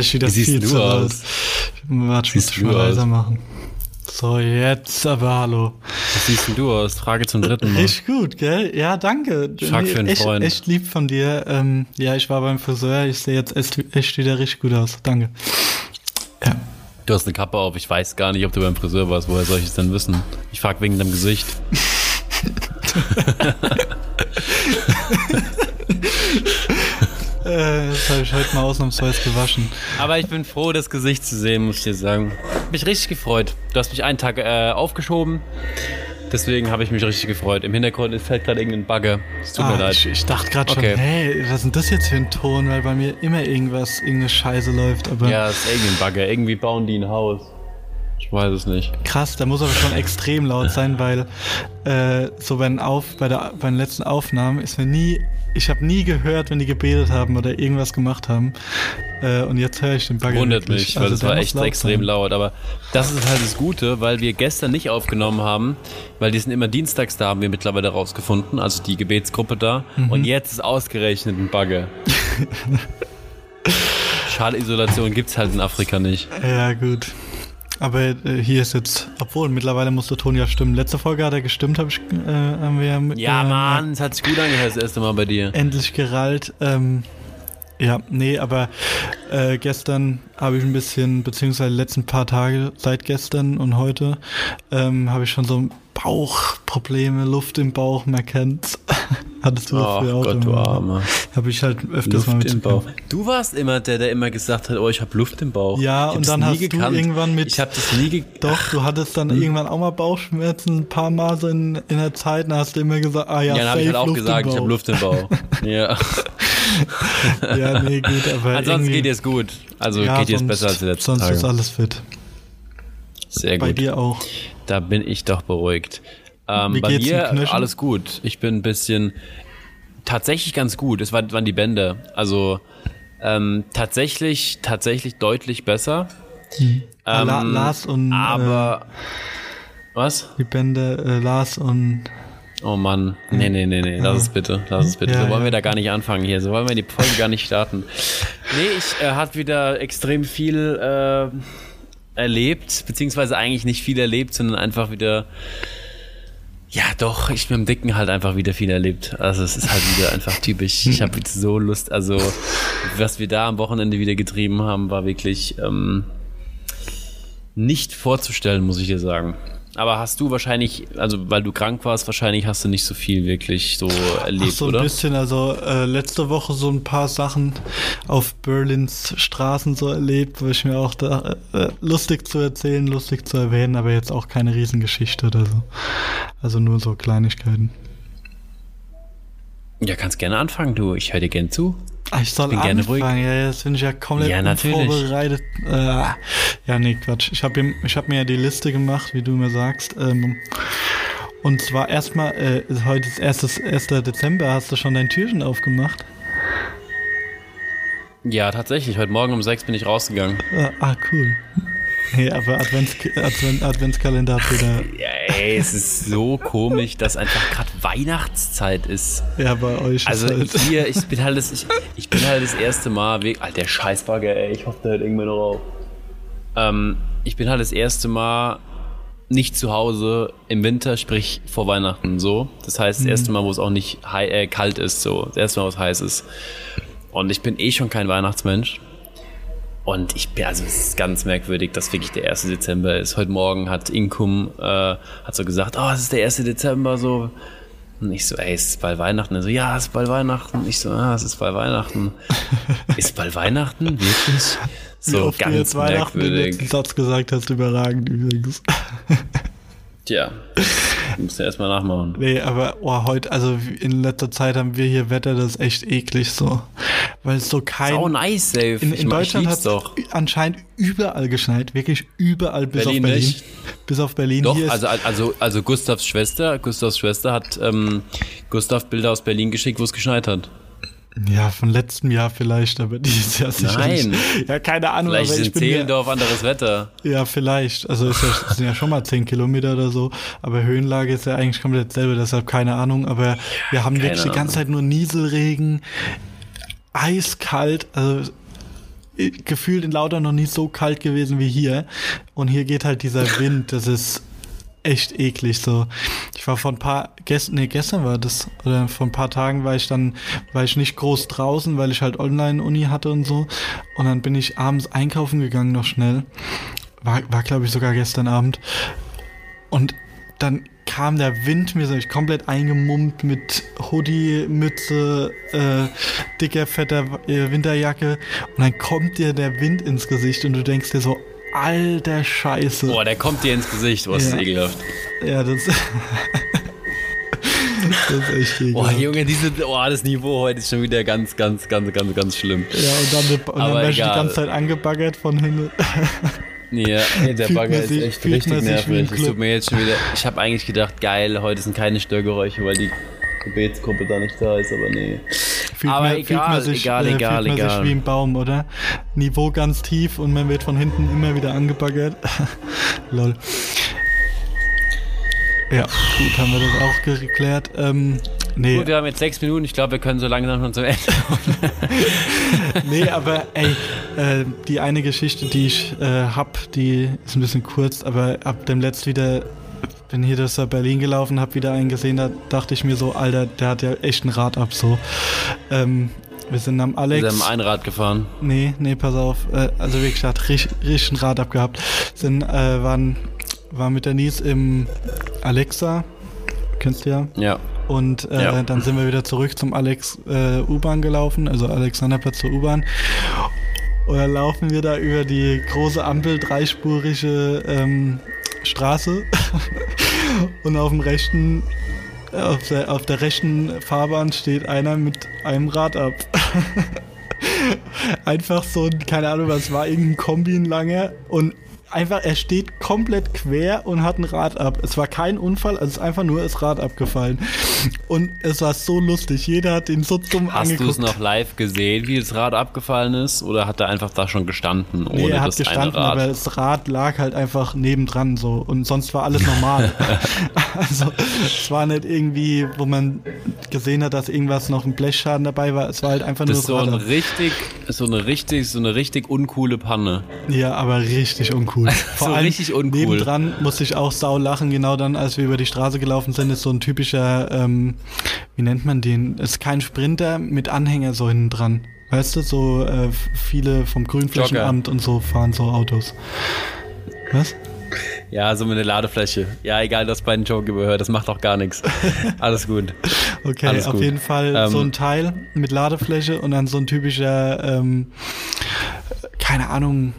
Ich wieder viel du zu aus? Warte, ich muss mal leiser machen. So, jetzt aber hallo. Was siehst denn du aus? Frage zum dritten Mal. Richtig gut, gell? Ja, danke. Frag für einen echt, Freund. echt lieb von dir. Ähm, ja, ich war beim Friseur. Ich sehe jetzt echt, echt wieder richtig gut aus. Danke. Ja. Du hast eine Kappe auf. Ich weiß gar nicht, ob du beim Friseur warst. Woher soll ich es denn wissen? Ich frag wegen deinem Gesicht. Äh, das habe ich heute mal ausnahmsweise gewaschen. Aber ich bin froh, das Gesicht zu sehen, muss ich dir sagen. Mich richtig gefreut. Du hast mich einen Tag äh, aufgeschoben. Deswegen habe ich mich richtig gefreut. Im Hintergrund fällt gerade irgendein Bagger. Es tut mir Ah, leid. ich, ich dachte gerade schon, Okay. hey, was ist denn das jetzt für ein Ton? Weil bei mir immer irgendwas, irgendeine Scheiße läuft. Aber Ja, es ist irgendein Bagger. Irgendwie bauen die ein Haus. Ich weiß es nicht. krass, da muss aber schon extrem laut sein, weil äh, so bei den, Auf, bei, der, bei den letzten Aufnahmen ist mir nie, ich habe nie gehört, wenn die gebetet haben oder irgendwas gemacht haben. Äh, und jetzt höre ich den Bagger. Wundert mich, weil Also es war echt laut extrem sein. laut. Aber das ist halt das Gute, weil wir gestern nicht aufgenommen haben, weil die sind immer dienstags da, haben wir mittlerweile rausgefunden, also die Gebetsgruppe da. Mhm. Und jetzt ist ausgerechnet ein Bagger. Schalisolation gibt's halt in Afrika nicht. Ja, gut. Aber äh, hier ist jetzt, obwohl mittlerweile musste Ton ja stimmen. Letzte Folge hat er gestimmt, hab ich, äh, haben wir ja mit, Ja, äh, Mann, es hat sich gut angehört das erste Mal bei dir. endlich gerallt. Ähm, ja, nee, aber äh, gestern habe ich ein bisschen, beziehungsweise die letzten paar Tage, seit gestern und heute, ähm, habe ich schon so Bauchprobleme, Luft im Bauch, man kennt's. Hattest du das Ach früher auch Gott, du immer? Armer. Habe ich halt öfters mal Luft im Bauch. Du warst immer der, der immer gesagt hat, oh, ich habe Luft im Bauch. Ja, und dann hast du gekannt. irgendwann mit- Ich habe das nie ge Doch, du hattest Hm. dann irgendwann auch mal Bauchschmerzen, ein paar Mal so in, in der Zeit, dann hast du immer gesagt, ah ja, Ja, dann habe ich halt auch Luft im gesagt, ich Bauch. habe Luft im Bauch. ja. Ja, nee, gut, aber Ansonsten irgendwie- geht es gut. Also ja, geht jetzt besser als die letzten Sonst Tage. ist alles fit. Sehr Bei gut. dir auch. Da bin ich doch beruhigt. Ähm, bei mir alles gut. Ich bin ein bisschen tatsächlich ganz gut. Es waren, die Bänder. Also ähm, tatsächlich, tatsächlich deutlich besser. Ah, La Ähm, Lars und Aber was? äh, die Bände äh, Lars und Oh Mann. Nee, nee, nee, nee. Lass es bitte. Lass es bitte. Ja, so wollen ja. wir da gar nicht anfangen hier. So wollen wir die Folge gar nicht starten. Nee, ich äh, hat wieder extrem viel äh, erlebt, beziehungsweise eigentlich nicht viel erlebt, sondern einfach wieder. Ja, doch, ich mit dem Dicken halt einfach wieder viel erlebt. Also es ist halt wieder einfach typisch. Ich habe jetzt so Lust, also was wir da am Wochenende wieder getrieben haben, war wirklich ähm, nicht vorzustellen, muss ich dir sagen. Aber hast du wahrscheinlich, also weil du krank warst, wahrscheinlich hast du nicht so viel wirklich so erlebt, Ach so ein oder? bisschen, also äh, letzte Woche so ein paar Sachen auf Berlins Straßen so erlebt, wo ich mir auch da äh, lustig zu erzählen, lustig zu erwähnen, aber jetzt auch keine Riesengeschichte oder so. Also nur so Kleinigkeiten. Ja, kannst gerne anfangen, du. Ich höre dir gern zu. Ah, ich soll gerne anfangen, ruhig. ja, jetzt bin ich ja komplett Ja, unvorbereitet. Äh, ja, nee, Quatsch. Ich habe ich hab mir ja die Liste gemacht, wie du mir sagst. Ähm, und zwar erstmal, äh, heute ist erstes, 1. Dezember, hast du schon dein Türchen aufgemacht? Ja, tatsächlich. Heute Morgen um sechs bin ich rausgegangen. Äh, ah, cool. Nee, aber Advents, Advent, Adventskalender hat wieder, Ja, ey, es ist so komisch, dass einfach gerade Weihnachtszeit ist. ja, bei euch Also ist halt, hier, ich bin halt das, ich, ich bin halt das erste Mal weg. Alter, Scheißbagger, ey, ich hoffe, der hört irgendwann noch auf. Ähm, ich bin halt das erste Mal nicht zu Hause im Winter, sprich vor Weihnachten so. Das heißt, das erste Mal, wo es auch nicht hei- äh, kalt ist, so. Das erste Mal, wo es heiß ist. Und ich bin eh schon kein Weihnachtsmensch. Und ich bin, also es ist ganz merkwürdig, dass wirklich der 1. Dezember ist. Heute Morgen hat Inkum, äh, hat so gesagt, oh, es ist der 1. Dezember, so. Und ich so, ey, ist es bald Weihnachten? Er so, ja, es ist bald Weihnachten. Ich so, ah, es ist bald Weihnachten. ist bald Weihnachten? Wirklich? wie So oft du ganz jetzt Weihnachten den letzten merkwürdig. Satz gesagt hast, überragend übrigens. Tja, musst du erstmal nachmachen. Nee, aber oh, heute, also in letzter Zeit haben wir hier Wetter, das ist echt eklig so. Weil es so kein. Sau nice, safe. in, in Deutschland hat es anscheinend überall geschneit, wirklich überall bis Berlin auf Berlin. nicht. Bis auf Berlin. Doch, hier also, also, also Gustavs Schwester, Gustavs Schwester hat ähm, Gustav Bilder aus Berlin geschickt, wo es geschneit hat. Ja, von letztem Jahr vielleicht, aber dieses Jahr sicher Nein. Ja, keine Ahnung, Vielleicht aber ich mir, Zehlendorf anderes Wetter. Ja, vielleicht. Also ist ja, es sind ja schon mal 10 Kilometer oder so. Aber Höhenlage ist ja eigentlich komplett dasselbe, deshalb keine Ahnung. Aber wir haben wirklich die Ahnung. ganze Zeit nur Nieselregen. eiskalt, also äh, gefühlt in Lauter noch nie so kalt gewesen wie hier. Und hier geht halt dieser Wind, das ist echt eklig so. Ich war vor ein paar gestern, nee, gestern war das oder vor ein paar Tagen war ich dann war ich nicht groß draußen, weil ich halt online Uni hatte und so und dann bin ich abends einkaufen gegangen noch schnell. War war glaube ich sogar gestern Abend. Und dann kam der Wind mir so ich komplett eingemummt mit Hoodie, Mütze, äh, dicker fetter äh, Winterjacke und dann kommt dir der Wind ins Gesicht und du denkst dir so alter Scheiße. Boah, der kommt dir ins Gesicht, was Ja. ist ekelhaft. Ja, das, das ist echt ekelhaft. Boah, Junge, diese, oh, das Niveau heute ist schon wieder ganz, ganz, ganz, ganz, ganz schlimm. Ja, und dann, und dann werde ich die ganze Zeit angebaggert von hinten. Ja, nee, der Fühlt Bagger ist echt richtig nervig. Club. tut mir jetzt schon wieder. Ich habe eigentlich gedacht, geil, heute sind keine Störgeräusche, weil die Gebetsgruppe da nicht da ist, aber nee. Fühlt Aber man, egal, man sich, egal, äh, egal, fühlt man egal. sich wie im Baum, oder? Niveau ganz tief und man wird von hinten immer wieder angebaggert. Lol. Ja, gut, haben wir das auch geklärt. Ähm, nee, Gut, wir haben jetzt sechs Minuten. Ich glaube, wir können so langsam schon zum Ende. nee, aber ey, äh, die eine Geschichte, die ich äh, hab, die ist ein bisschen kurz, aber ab dem letzt wieder bin hier das nach Berlin gelaufen, hab wieder einen gesehen, da dachte ich mir so, Alter, der hat ja echt ein Rad ab so. Ähm, wir sind am Wir Alex. sind am Einrad gefahren. Nee, nee, pass auf. Äh, also wirklich, hat richtig, richtig ein Rad abgehabt. Sind, äh, waren, waren mit der Nies im Alexa. Kennst du ja. Ja. Und äh, Ja. dann sind wir wieder zurück zum Alex äh, U-Bahn gelaufen, also Alexanderplatz zur U-Bahn. Und dann laufen wir da über die große Ampel, dreispurige ähm, Straße. Und auf dem rechten, auf der, auf der rechten Fahrbahn steht einer mit einem Rad ab. einfach so ein, keine Ahnung, was war, irgendein Kombi langer und einfach, er steht komplett quer und hat ein Rad ab. Es war kein Unfall, es ist einfach nur das Rad abgefallen. Und es war so lustig. Jeder hat ihn so dumm Hast du angeguckt. es noch live gesehen, wie das Rad abgefallen ist? Oder hat er einfach da schon gestanden, ohne Nee, er hat das gestanden, aber das Rad lag halt einfach nebendran so und sonst war alles normal. also es war nicht irgendwie, wo man gesehen hat, dass irgendwas noch ein Blechschaden dabei war. Es war halt einfach das nur so ein Rad. richtig, so eine richtig, so eine richtig uncoole Panne. Ja, aber richtig uncool. Vor So allem richtig uncool. nebendran musste ich auch sau lachen, genau dann, als wir über die Straße gelaufen sind, ist so ein typischer, ähm, wie nennt man den? Ist kein Sprinter mit Anhänger so hinten dran. Weißt du, so äh, viele vom Grünflächenamt und so fahren so Autos. Was? Ja, so mit einer Ladefläche. Ja, egal, das bei den Joke überhört, das macht auch gar nichts. Alles gut. Okay, Alles auf gut. jeden Fall Ähm, so ein Teil mit Ladefläche und dann so ein typischer, ähm, keine Ahnung,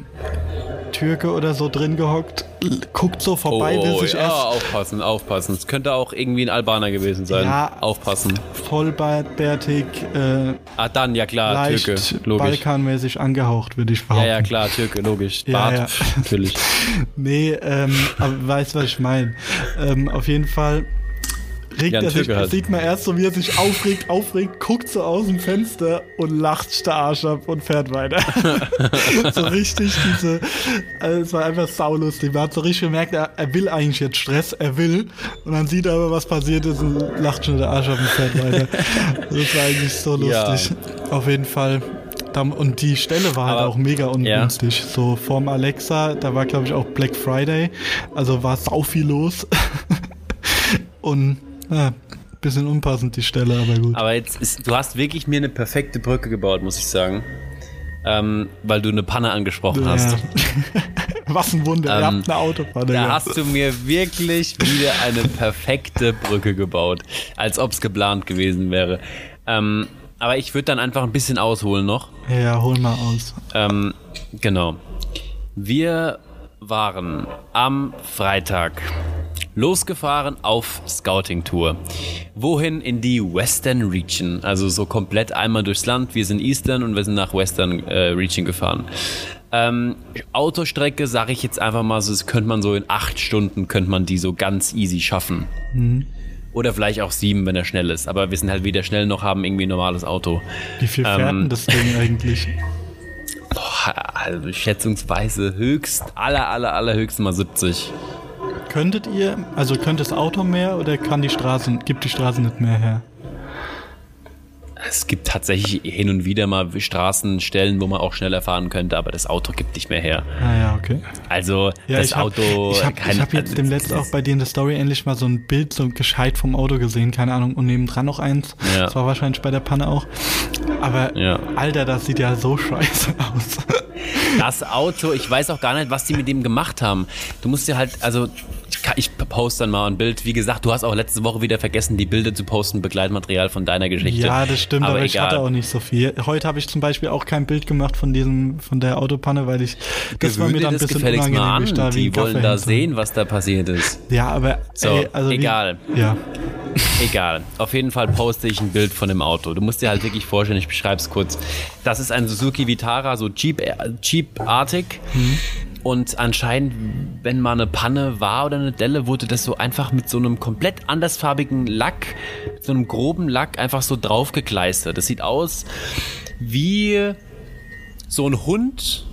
Türke oder so drin gehockt, guckt so Oh, vorbei, will oh sich ja, erst aufpassen, aufpassen. Es könnte auch irgendwie ein Albaner gewesen sein. Ja. Aufpassen. vollbärtig, äh, Ah, dann, ja klar, leicht Türke, logisch. balkanmäßig angehaucht, würde ich Ja, behaupten. ja, klar, Türke, logisch. Ja, Bart, ja. natürlich. Nee, ähm, aber weißt was ich meine. Ähm, auf jeden Fall regt Ja, er sich, halt. sieht man erst so, wie er sich aufregt, aufregt, guckt so aus dem Fenster und lacht der Arsch ab und fährt weiter. so richtig diese, also es war einfach saulustig. Man hat so richtig gemerkt, er, er will eigentlich jetzt Stress, er will. Und dann sieht er aber, was passiert ist und lacht schon der Arsch ab und fährt weiter. Das war eigentlich so Ja. lustig. Auf jeden Fall. Und die Stelle war halt Aber- auch mega ja. ungünstig. So vorm Alexa, da war glaube ich auch Black Friday. Also war sau viel los. Und ja, bisschen unpassend die Stelle, aber gut. Aber jetzt ist, du hast wirklich mir eine perfekte Brücke gebaut, muss ich sagen. Ähm, weil du eine Panne angesprochen hast. Ja. Was ein Wunder, ihr Ähm, habt eine Autobahn. Da gehabt. hast du mir wirklich wieder eine perfekte Brücke gebaut, als ob es geplant gewesen wäre. Ähm, aber ich würde dann einfach ein bisschen ausholen noch. Ja, hol mal aus. Ähm, genau. Wir waren am Freitag losgefahren auf Scouting-Tour. Wohin? In die Western Region. Also so komplett einmal durchs Land. Wir sind Eastern und wir sind nach Western äh, Region gefahren. Ähm, Autostrecke, sage ich jetzt einfach mal so, das könnte man so in acht Stunden, könnte man die so ganz easy schaffen. Oder vielleicht auch sieben, wenn er schnell ist. Aber wir sind halt weder schnell noch haben irgendwie ein normales Auto. Wie viel fährt Ähm, denn das Ding eigentlich? Also schätzungsweise höchst, aller, aller, allerhöchst mal 70. Könntet ihr, also könnte das Auto mehr oder kann die Straße, gibt die Straße nicht mehr her? Es gibt tatsächlich hin und wieder mal Straßenstellen, wo man auch schneller fahren könnte, aber das Auto gibt nicht mehr her. Ah ja, okay. Also Ja, das ich hab, Auto. Ich habe hab jetzt also, demnächst auch bei dir in der Story endlich mal so ein Bild, so gescheit vom Auto gesehen, keine Ahnung, und nebendran noch eins. Ja. Das war wahrscheinlich bei der Panne auch. Aber Ja. Alter, das sieht ja so scheiße aus. Das Auto, ich weiß auch gar nicht, was die mit dem gemacht haben. Du musst dir halt, also ich, ich poste dann mal ein Bild. Wie gesagt, du hast auch letzte Woche wieder vergessen, die Bilder zu posten, Begleitmaterial von deiner Geschichte. Ja, das stimmt, aber, ich egal. hatte auch nicht so viel. Heute habe ich zum Beispiel auch kein Bild gemacht von diesem, von der Autopanne, weil ich das war Gewöhn mir dann ein bisschen unangenehm, mal ich an. da Die wollen da sehen, was da passiert ist. Ja, aber So, ey, also egal. Wie, ja, Egal. Auf jeden Fall poste ich ein Bild von dem Auto. Du musst dir halt wirklich vorstellen, ich beschreibe es kurz. Das ist ein Suzuki Vitara, so Jeep, äh, Jeep-artig. Und anscheinend, wenn mal eine Panne war oder eine Delle, wurde das so einfach mit so einem komplett andersfarbigen Lack, so einem groben Lack einfach so draufgekleistert. Das sieht aus wie so ein Hund,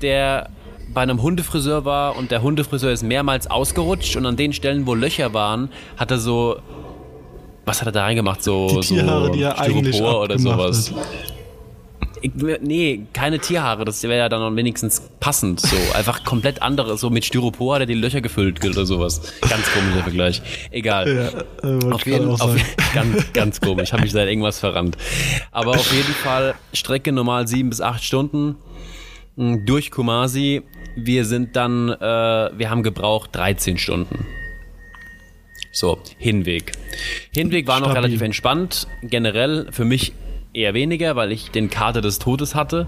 der bei einem Hundefriseur war und der Hundefriseur ist mehrmals ausgerutscht und an den Stellen, wo Löcher waren, hat er so. Was hat er da reingemacht? So, die Tierhaare, so die er eigentlich Styropor oder sowas. hat. Nee, keine Tierhaare, das wäre ja dann wenigstens passend. So, einfach komplett andere, so mit Styropor hat er die Löcher gefüllt oder sowas. Ganz komischer Vergleich. Egal. Ja, äh, Auf jeden auf, ganz, ganz komisch. Habe mich seit irgendwas verrannt. Aber auf jeden Fall Strecke normal sieben bis acht Stunden mh, durch Kumasi. Wir sind dann, äh, wir haben gebraucht 13 Stunden. So, Hinweg. Hinweg war noch Stabil. relativ entspannt. Generell für mich eher weniger, weil ich den Kater des Todes hatte,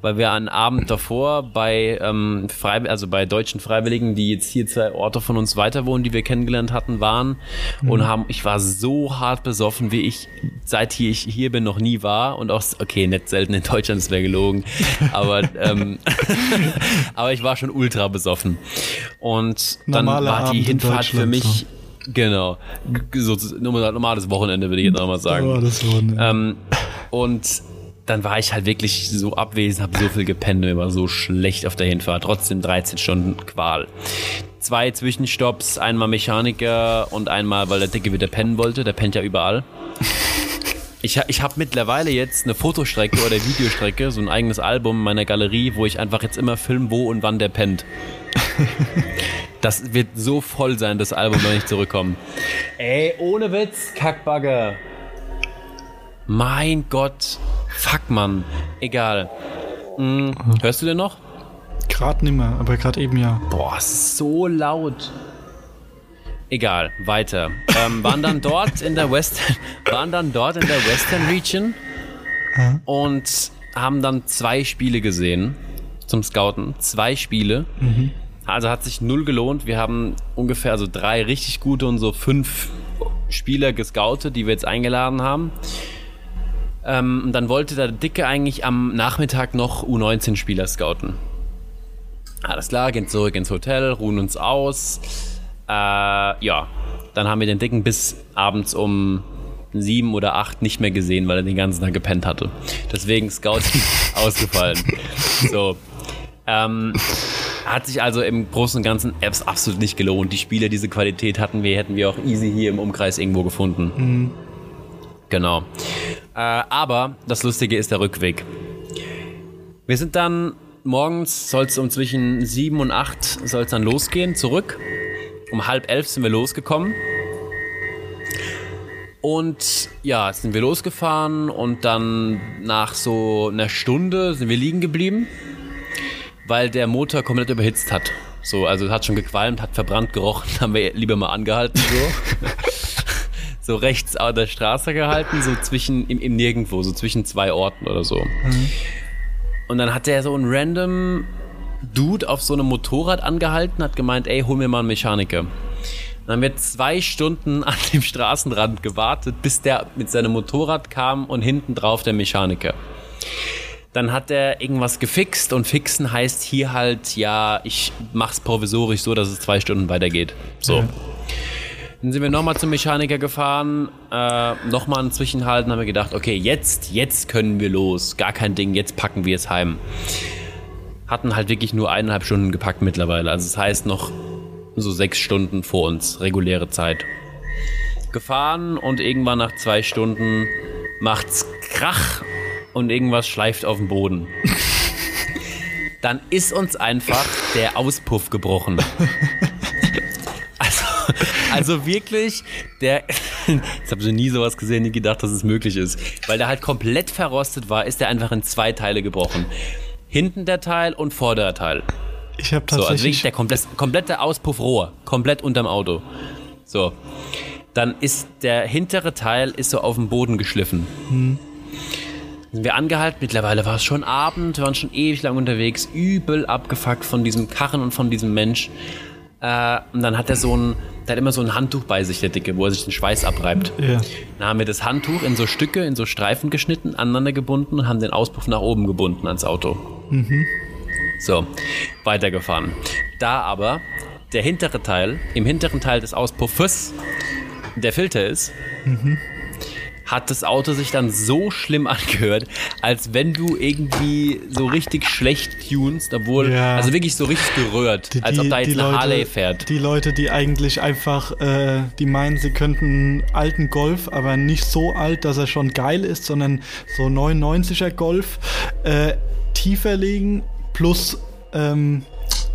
weil wir einen Abend davor bei ähm, Frei also bei deutschen Freiwilligen, die jetzt hier zwei Orte von uns weiter wohnen, die wir kennengelernt hatten, waren und haben ich war so hart besoffen, wie ich seit hier ich hier bin noch nie war und auch okay, nicht selten in Deutschland, das wäre gelogen, aber ähm, aber ich war schon ultra besoffen und dann Normaler war die Abend in Hinfahrt für mich Genau. G- So, normales Wochenende, würde ich jetzt auch mal sagen. Oh, das war ne. Ähm, und dann war ich halt wirklich so abwesend, habe so viel gepennt, mir war so schlecht auf der Hinfahrt. Trotzdem 13 Stunden Qual. Zwei Zwischenstopps, einmal Mechaniker und einmal, weil der Dicke wieder pennen wollte. Der pennt ja überall. Ich, ich habe mittlerweile jetzt eine Fotostrecke oder Videostrecke, so ein eigenes Album in meiner Galerie, wo ich einfach jetzt immer film, wo und wann der pennt. Das wird so voll sein, das Album, wenn ich zurückkomme. Ey, ohne Witz, Kackbagger. Mein Gott. Fuck, Mann. Egal. Hm, hörst du den noch? Gerade nicht mehr, aber gerade eben ja. Boah, so laut. Egal, weiter. Ähm, waren dann dort in der Western, waren dann dort in der Western Region und haben dann zwei Spiele gesehen zum Scouten. Zwei Spiele. Also hat sich null gelohnt. Wir haben ungefähr so drei richtig gute und so fünf Spieler gescoutet, die wir jetzt eingeladen haben. Ähm, und dann wollte der Dicke eigentlich am Nachmittag noch U19-Spieler scouten. Alles klar, gehen zurück ins Hotel, ruhen uns aus. Äh, ja, dann haben wir den Dicken bis abends um sieben oder acht nicht mehr gesehen, weil er den ganzen Tag gepennt hatte. Deswegen Scouting ausgefallen. So. Ähm, hat sich also im Großen und Ganzen Apps absolut nicht gelohnt. Die Spieler, diese Qualität hatten wir, hätten wir auch easy hier im Umkreis irgendwo gefunden. Genau. Äh, aber das Lustige ist der Rückweg. Wir sind dann morgens, soll es um zwischen sieben und acht soll es dann losgehen, zurück. Um halb elf sind wir losgekommen. Und ja, sind wir losgefahren und dann nach so einer Stunde sind wir liegen geblieben, weil der Motor komplett überhitzt hat. So, also hat schon gequalmt, hat verbrannt gerochen, haben wir lieber mal angehalten so. so rechts an der Straße gehalten, so zwischen im, im Nirgendwo, so zwischen zwei Orten oder so. Und dann hat der so ein random Dude auf so einem Motorrad angehalten, hat gemeint, ey, hol mir mal einen Mechaniker. Dann haben wir zwei Stunden an dem Straßenrand gewartet, bis der mit seinem Motorrad kam und hinten drauf der Mechaniker. Dann hat er irgendwas gefixt und fixen heißt hier halt, ja, ich mach's provisorisch so, dass es zwei Stunden weitergeht. So. Ja. Dann sind wir nochmal zum Mechaniker gefahren, äh, nochmal einen Zwischenhalt und haben wir gedacht, okay, jetzt, jetzt können wir los. Gar kein Ding, jetzt packen wir es heim. Hatten halt wirklich nur eineinhalb Stunden gepackt mittlerweile. Also das heißt noch so sechs Stunden vor uns, reguläre Zeit. Gefahren und irgendwann nach zwei Stunden macht's Krach und irgendwas schleift auf den Boden. Dann ist uns einfach der Auspuff gebrochen. Also, wirklich, der. Jetzt habe ich nie sowas gesehen, nie gedacht, dass es möglich ist. Weil der halt komplett verrostet war, ist der einfach in zwei Teile gebrochen. Hinten der Teil und vorderer Teil. Ich habe So, also tatsächlich. wirklich der komplett, komplette Auspuffrohr, komplett unterm Auto. So. Dann ist der hintere Teil ist so auf dem Boden geschliffen. Sind wir angehalten, mittlerweile war es schon Abend, wir waren schon ewig lang unterwegs, übel abgefuckt von diesem Karren und von diesem Mensch. Äh, und dann hat er so ein, der hat immer so ein Handtuch bei sich, der Dicke, wo er sich den Schweiß abreibt. ja. Dann haben wir das Handtuch in so Stücke, in so Streifen geschnitten, aneinander gebunden und haben den Auspuff nach oben gebunden ans Auto. So, weitergefahren. Da aber der hintere Teil, im hinteren Teil des Auspuffes, der Filter ist, hat das Auto sich dann so schlimm angehört, als wenn du irgendwie so richtig schlecht tunst, obwohl, Ja. also wirklich so richtig gerührt, Die- als ob da jetzt eine Leute- Harley fährt. Die Leute, die eigentlich einfach, äh, die meinen, sie könnten einen alten Golf, aber nicht so alt, dass er schon geil ist, sondern so 99er Golf äh, tiefer legen plus ähm,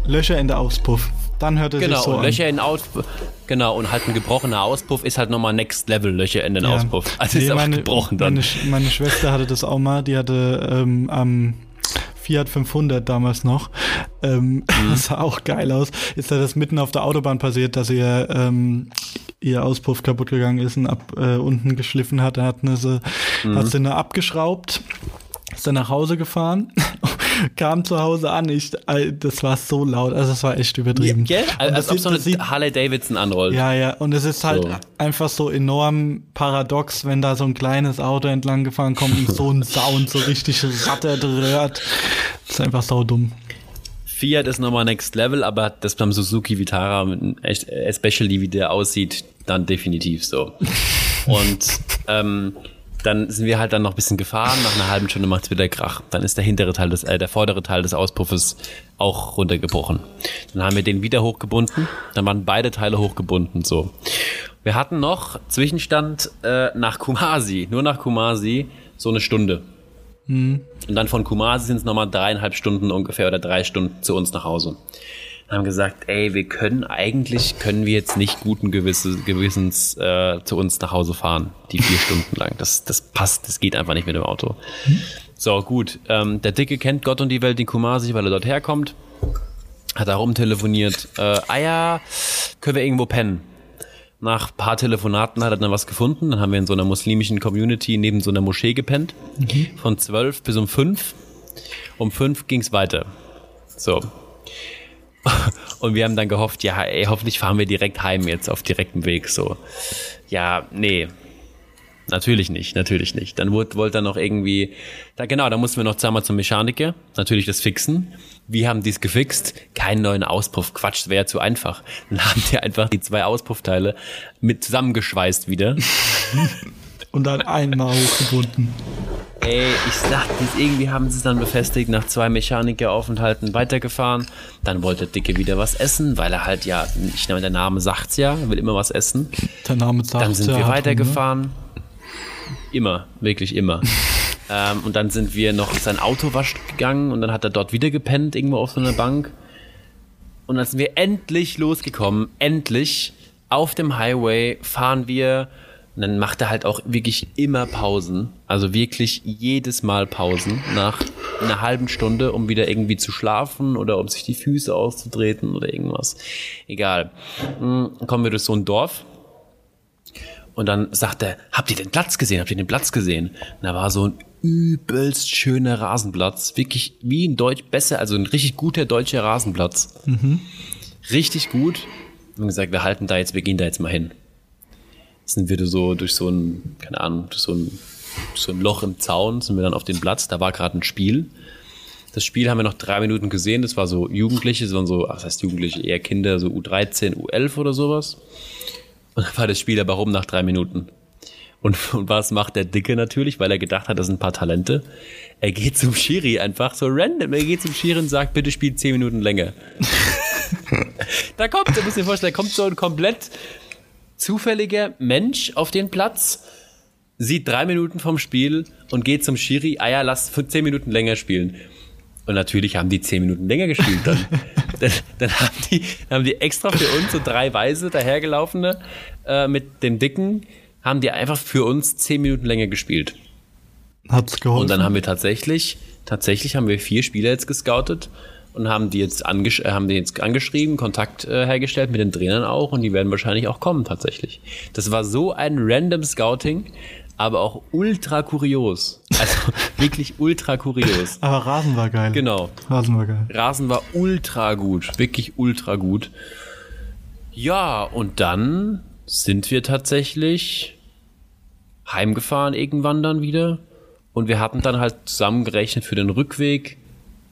Löcher in der Auspuff. Dann hört er Genau, sich so und an. Löcher in den Auspuff. Genau, und halt ein gebrochener Auspuff ist halt nochmal Next Level Löcher in den Ja. Auspuff. Also Nee, ist meine, gebrochen dann. Meine, Sch- meine Schwester hatte das auch mal, die hatte ähm, am Fiat 500 damals noch. Ähm, Mhm. Das sah auch geil aus. Ist da das mitten auf der Autobahn passiert, dass ihr, ähm, ihr Auspuff kaputt gegangen ist und ab äh, unten geschliffen hat. Da hat sie, Mhm. hat sie eine abgeschraubt, ist dann nach Hause gefahren, kam zu Hause an. Ich, äh, das war so laut, also es war echt übertrieben. Gell? Und Als das ob so eine Harley Davidson anrollt. ja, ja, und es ist halt So. einfach so enorm paradox, wenn da so ein kleines Auto entlang gefahren kommt und so ein Sound so richtig rattert, röhrt. Das ist einfach sau dumm. Fiat ist nochmal Next Level, aber das beim Suzuki Vitara äh, especially wie der aussieht, dann definitiv so. Und ähm, dann sind wir halt dann noch ein bisschen gefahren, nach einer halben Stunde macht's wieder Krach. Dann ist der hintere Teil des, äh, der vordere Teil des Auspuffes auch runtergebrochen. Dann haben wir den wieder hochgebunden, dann waren beide Teile hochgebunden, so. Wir hatten noch Zwischenstand äh, nach Kumasi, nur nach Kumasi, so eine Stunde. Und dann von Kumasi sind es nochmal dreieinhalb Stunden ungefähr oder drei Stunden zu uns nach Hause. Haben gesagt, ey, wir können eigentlich, können wir jetzt nicht guten Gewisse, Gewissens äh, zu uns nach Hause fahren, die vier Stunden lang. Das, das passt, das geht einfach nicht mit dem Auto. So, gut. Ähm, der Dicke kennt Gott und die Welt in Kumasi, weil er dort herkommt. Hat da rumtelefoniert. Äh, ah ja, können wir irgendwo pennen? Nach ein paar Telefonaten hat er dann was gefunden. Dann haben wir in so einer muslimischen Community neben so einer Moschee gepennt. Von 12 bis um 5. Um 5 ging's weiter. So. Und wir haben dann gehofft, ja, ey, hoffentlich fahren wir direkt heim jetzt auf direktem Weg. So. Ja, nee. Natürlich nicht, natürlich nicht. Dann wollte wollt er noch irgendwie, da genau, da mussten wir noch zweimal zum Mechaniker, natürlich das fixen. Wie haben die es gefixt? Keinen neuen Auspuff. Quatsch, wäre ja zu einfach. Dann haben die einfach die zwei Auspuffteile mit zusammengeschweißt wieder. Und dann einmal hochgebunden. Ey, ich dies, irgendwie haben sie es dann befestigt, nach zwei Mechanikeraufenthalten weitergefahren. Dann wollte Dicke wieder was essen, weil er halt ja, ich meine, der Name sagt's ja, er will immer was essen. Der Name sagt Dann sind wir hat weitergefahren. Immer, wirklich immer. ähm, und dann sind wir noch sein Auto waschen gegangen und dann hat er dort wieder gepennt, irgendwo auf so einer Bank. Und dann sind wir endlich losgekommen. Endlich auf dem Highway fahren wir. Und dann macht er halt auch wirklich immer Pausen. Also wirklich jedes Mal Pausen. Nach einer halben Stunde, um wieder irgendwie zu schlafen oder um sich die Füße auszutreten oder irgendwas. Egal. Hm, Dann kommen wir durch so ein Dorf. Und dann sagt er, habt ihr den Platz gesehen? Habt ihr den Platz gesehen? Und da war so ein übelst schöner Rasenplatz. Wirklich wie ein Deutsch, besser, also ein richtig guter deutscher Rasenplatz. Richtig gut. Haben gesagt, wir halten da jetzt, wir gehen da jetzt mal hin. Sind wir so durch so ein, keine Ahnung, durch so ein, so ein Loch im Zaun, sind wir dann auf den Platz. Da war gerade ein Spiel. Das Spiel haben wir noch drei Minuten gesehen. Das war so Jugendliche, das waren so, was heißt Jugendliche, eher Kinder, so U13, U11 oder sowas. Und dann war das Spiel aber rum nach drei Minuten. Und, und was macht der Dicke natürlich, weil er gedacht hat, das sind ein paar Talente? Er geht zum Schiri einfach so random. Er geht zum Schiri und sagt, bitte spielt zehn Minuten länger. da kommt, du musst dir vorstellen, da kommt so ein komplett zufälliger Mensch auf den Platz sieht drei Minuten vom Spiel und geht zum Schiri, ah ja, lass zehn Minuten länger spielen. Und natürlich haben die zehn Minuten länger gespielt dann. dann, dann, haben die, dann haben die extra für uns so drei Weise dahergelaufene äh, mit dem Dicken, haben die einfach für uns zehn Minuten länger gespielt. Hat's geholfen? Und dann haben wir tatsächlich, tatsächlich haben wir vier Spieler jetzt gescoutet und haben die jetzt, angesch äh, haben die jetzt angeschrieben, Kontakt äh, hergestellt mit den Trainern auch und die werden wahrscheinlich auch kommen tatsächlich. Das war so ein random Scouting, aber auch ultra kurios. Also wirklich ultra kurios. Aber Rasen war geil. Genau. Rasen war geil. Rasen war ultra gut, wirklich ultra gut. Ja, und dann sind wir tatsächlich heimgefahren irgendwann dann wieder. Und wir hatten dann halt zusammengerechnet für den Rückweg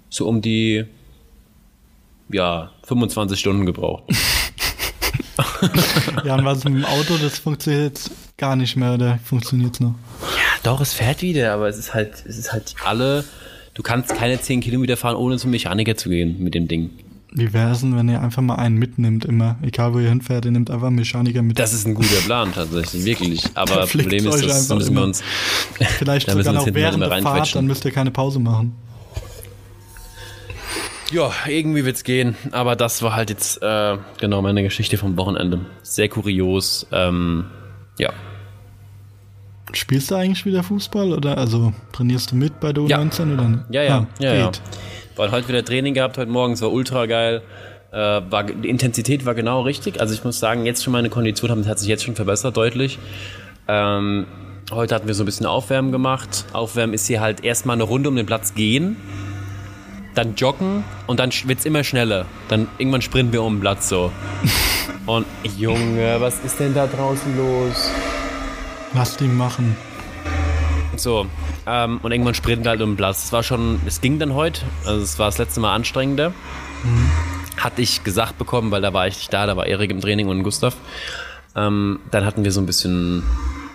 so um die ja, 25 Stunden gebraucht. ja, und was mit dem Auto, das funktioniert jetzt gar nicht mehr, oder funktioniert es noch? Ja, doch, es fährt wieder, aber es ist halt, es ist halt alle, du kannst keine 10 Kilometer fahren, ohne zum Mechaniker zu gehen mit dem Ding. Wie wäre es denn, wenn ihr einfach mal einen mitnimmt, immer? Egal wo ihr hinfährt, ihr nehmt einfach einen Mechaniker mit. Das ist ein guter Plan, tatsächlich, wirklich. Aber das Problem ist, das müssen immer. wir uns. Vielleicht sogar noch während der Fahrt, dann müsst ihr keine Pause machen. Ja, irgendwie wird's gehen, aber das war halt jetzt äh, genau meine Geschichte vom Wochenende. Sehr kurios, ähm, ja. Spielst du eigentlich wieder Fußball oder also trainierst du mit bei der U19 ja. oder? Ja, ja, ah, ja, ja. War heute wieder Training gehabt heute Morgen, es war ultra geil. Äh, war, die Intensität war genau richtig. Also ich muss sagen, jetzt schon meine Kondition haben, hat sich jetzt schon verbessert deutlich. Ähm, heute hatten wir so ein bisschen Aufwärmen gemacht. Aufwärmen ist hier halt erstmal eine Runde um den Platz gehen dann joggen und dann wird es immer schneller. Dann irgendwann sprinten wir um den Platz so. Und Junge, was ist denn da draußen los? Lass die machen. So, ähm, und irgendwann sprinten wir halt um den Platz. Es war schon, es ging dann heute, also es war das letzte Mal anstrengender. Mhm. Hatte ich gesagt bekommen, weil da war ich nicht da, da war Erik im Training und Gustav. Ähm, dann hatten wir so ein bisschen,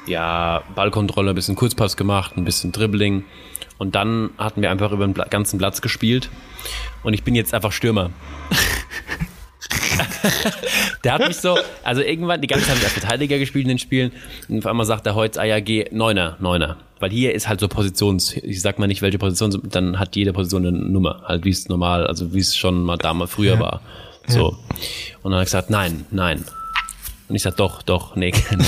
ja, Ballkontrolle, ein bisschen Kurzpass gemacht, ein bisschen Dribbling. Und dann hatten wir einfach über den ganzen Platz gespielt. Und ich bin jetzt einfach Stürmer. der hat mich so, also irgendwann die ganze Zeit als Verteidiger gespielt in den Spielen. Und auf einmal sagt er heute, ah ja, geh, Neuner, Neuner. Weil hier ist halt so Positions, ich sag mal nicht welche Position, dann hat jede Position eine Nummer. Halt wie es normal, also wie es schon mal damals früher ja. war. So. Und dann hat er gesagt, nein, nein. Und ich sag, doch, doch, nee, keine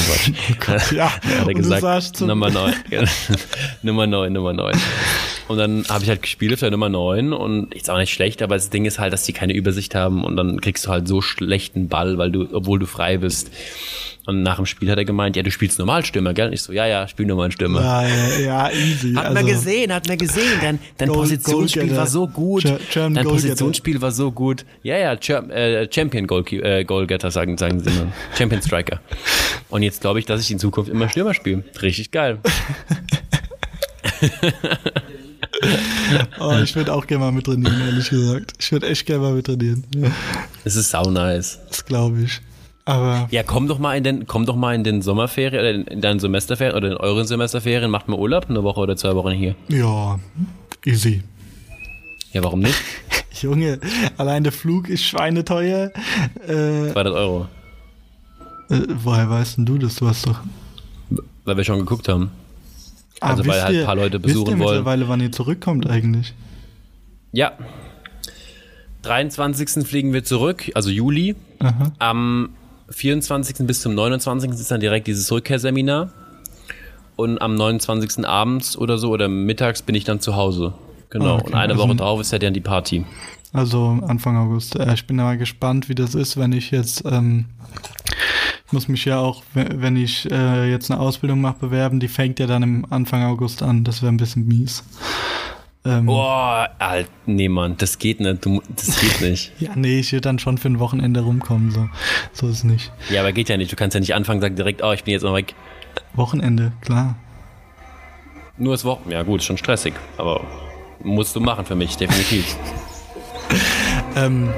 Quatsch. ja, hat er gesagt, Nummer 9. Nummer 9, Nummer 9. Und dann habe ich halt gespielt auf der Nummer 9 und ist auch nicht schlecht, aber das Ding ist halt, dass die keine Übersicht haben und dann kriegst du halt so schlechten Ball, weil du, obwohl du frei bist. Und nach dem Spiel hat er gemeint, ja, du spielst Normalstürmer, gell? Und ich so, ja, ja, spiel Normalstürmer. Ja, ja, ja, easy. Hat also, man gesehen, hat man gesehen. Dein, dein Goal, Positionsspiel Goal war so gut. German dein Positionsspiel war so gut. Ja, ja, äh, Champion Goalkeeper, äh, Goalgetter sagen, sagen sie immer. Champion Striker. Und jetzt glaube ich, dass ich in Zukunft immer Stürmer spiele. Richtig geil. oh, ich würde auch gerne mal mit trainieren, ehrlich gesagt. Ich würde echt gerne mal mit trainieren. Es ist sau nice. Das glaube ich. Aber ja, komm doch mal in den, komm doch mal in den Sommerferien oder in, in deinen Semesterferien oder in euren Semesterferien, macht mal Urlaub, eine Woche oder zwei Wochen hier. Ja, easy. Ja, warum nicht? Junge, allein der Flug ist schweineteuer. Äh, 200 Euro. Äh, woher weißt denn du das? Du hast doch. Weil wir schon geguckt haben. Ah, also weil halt ein paar Leute besuchen wisst ihr wollen. mittlerweile, wann ihr zurückkommt eigentlich? Ja. 23. fliegen wir zurück, also Juli. Aha. Am 24. bis zum 29. ist dann direkt dieses Rückkehrseminar. Und am 29. abends oder so oder mittags bin ich dann zu Hause. Genau. Okay, und eine also, Woche drauf ist ja dann die Party. Also Anfang August. Äh, ich bin mal gespannt, wie das ist, wenn ich jetzt, ähm, muss mich ja auch, wenn ich äh, jetzt eine Ausbildung mache, bewerben. Die fängt ja dann im Anfang August an. Das wäre ein bisschen mies. Ähm, Boah, Alter, nee, Mann, das geht nicht. Du, das geht nicht. ja, nee, ich würde dann schon für ein Wochenende rumkommen. So, so ist es nicht. Ja, aber geht ja nicht. Du kannst ja nicht anfangen und sagen direkt, oh, ich bin jetzt mal weg. Wochenende, klar. Nur das Wochenende. Ja, gut, ist schon stressig. Aber musst du machen für mich, definitiv. ähm,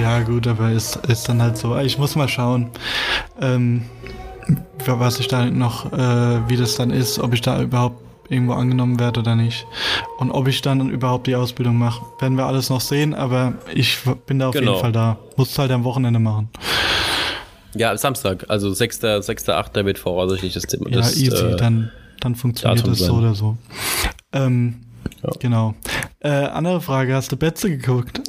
ja, gut, aber ist, ist dann halt so. Ich muss mal schauen. Ähm, was ich da noch, äh, wie das dann ist, ob ich da überhaupt irgendwo angenommen werde oder nicht. Und ob ich dann überhaupt die Ausbildung mache, werden wir alles noch sehen, aber ich bin da auf genau. jeden Fall da. Muss es halt am Wochenende machen. Ja, Samstag, also 6., 6., 8. wird voraussichtlich das Thema. Ja, das, easy, äh, dann dann funktioniert Datum es so sein. oder so. Ähm, Ja. Genau. Äh, andere Frage, hast du Betze geguckt?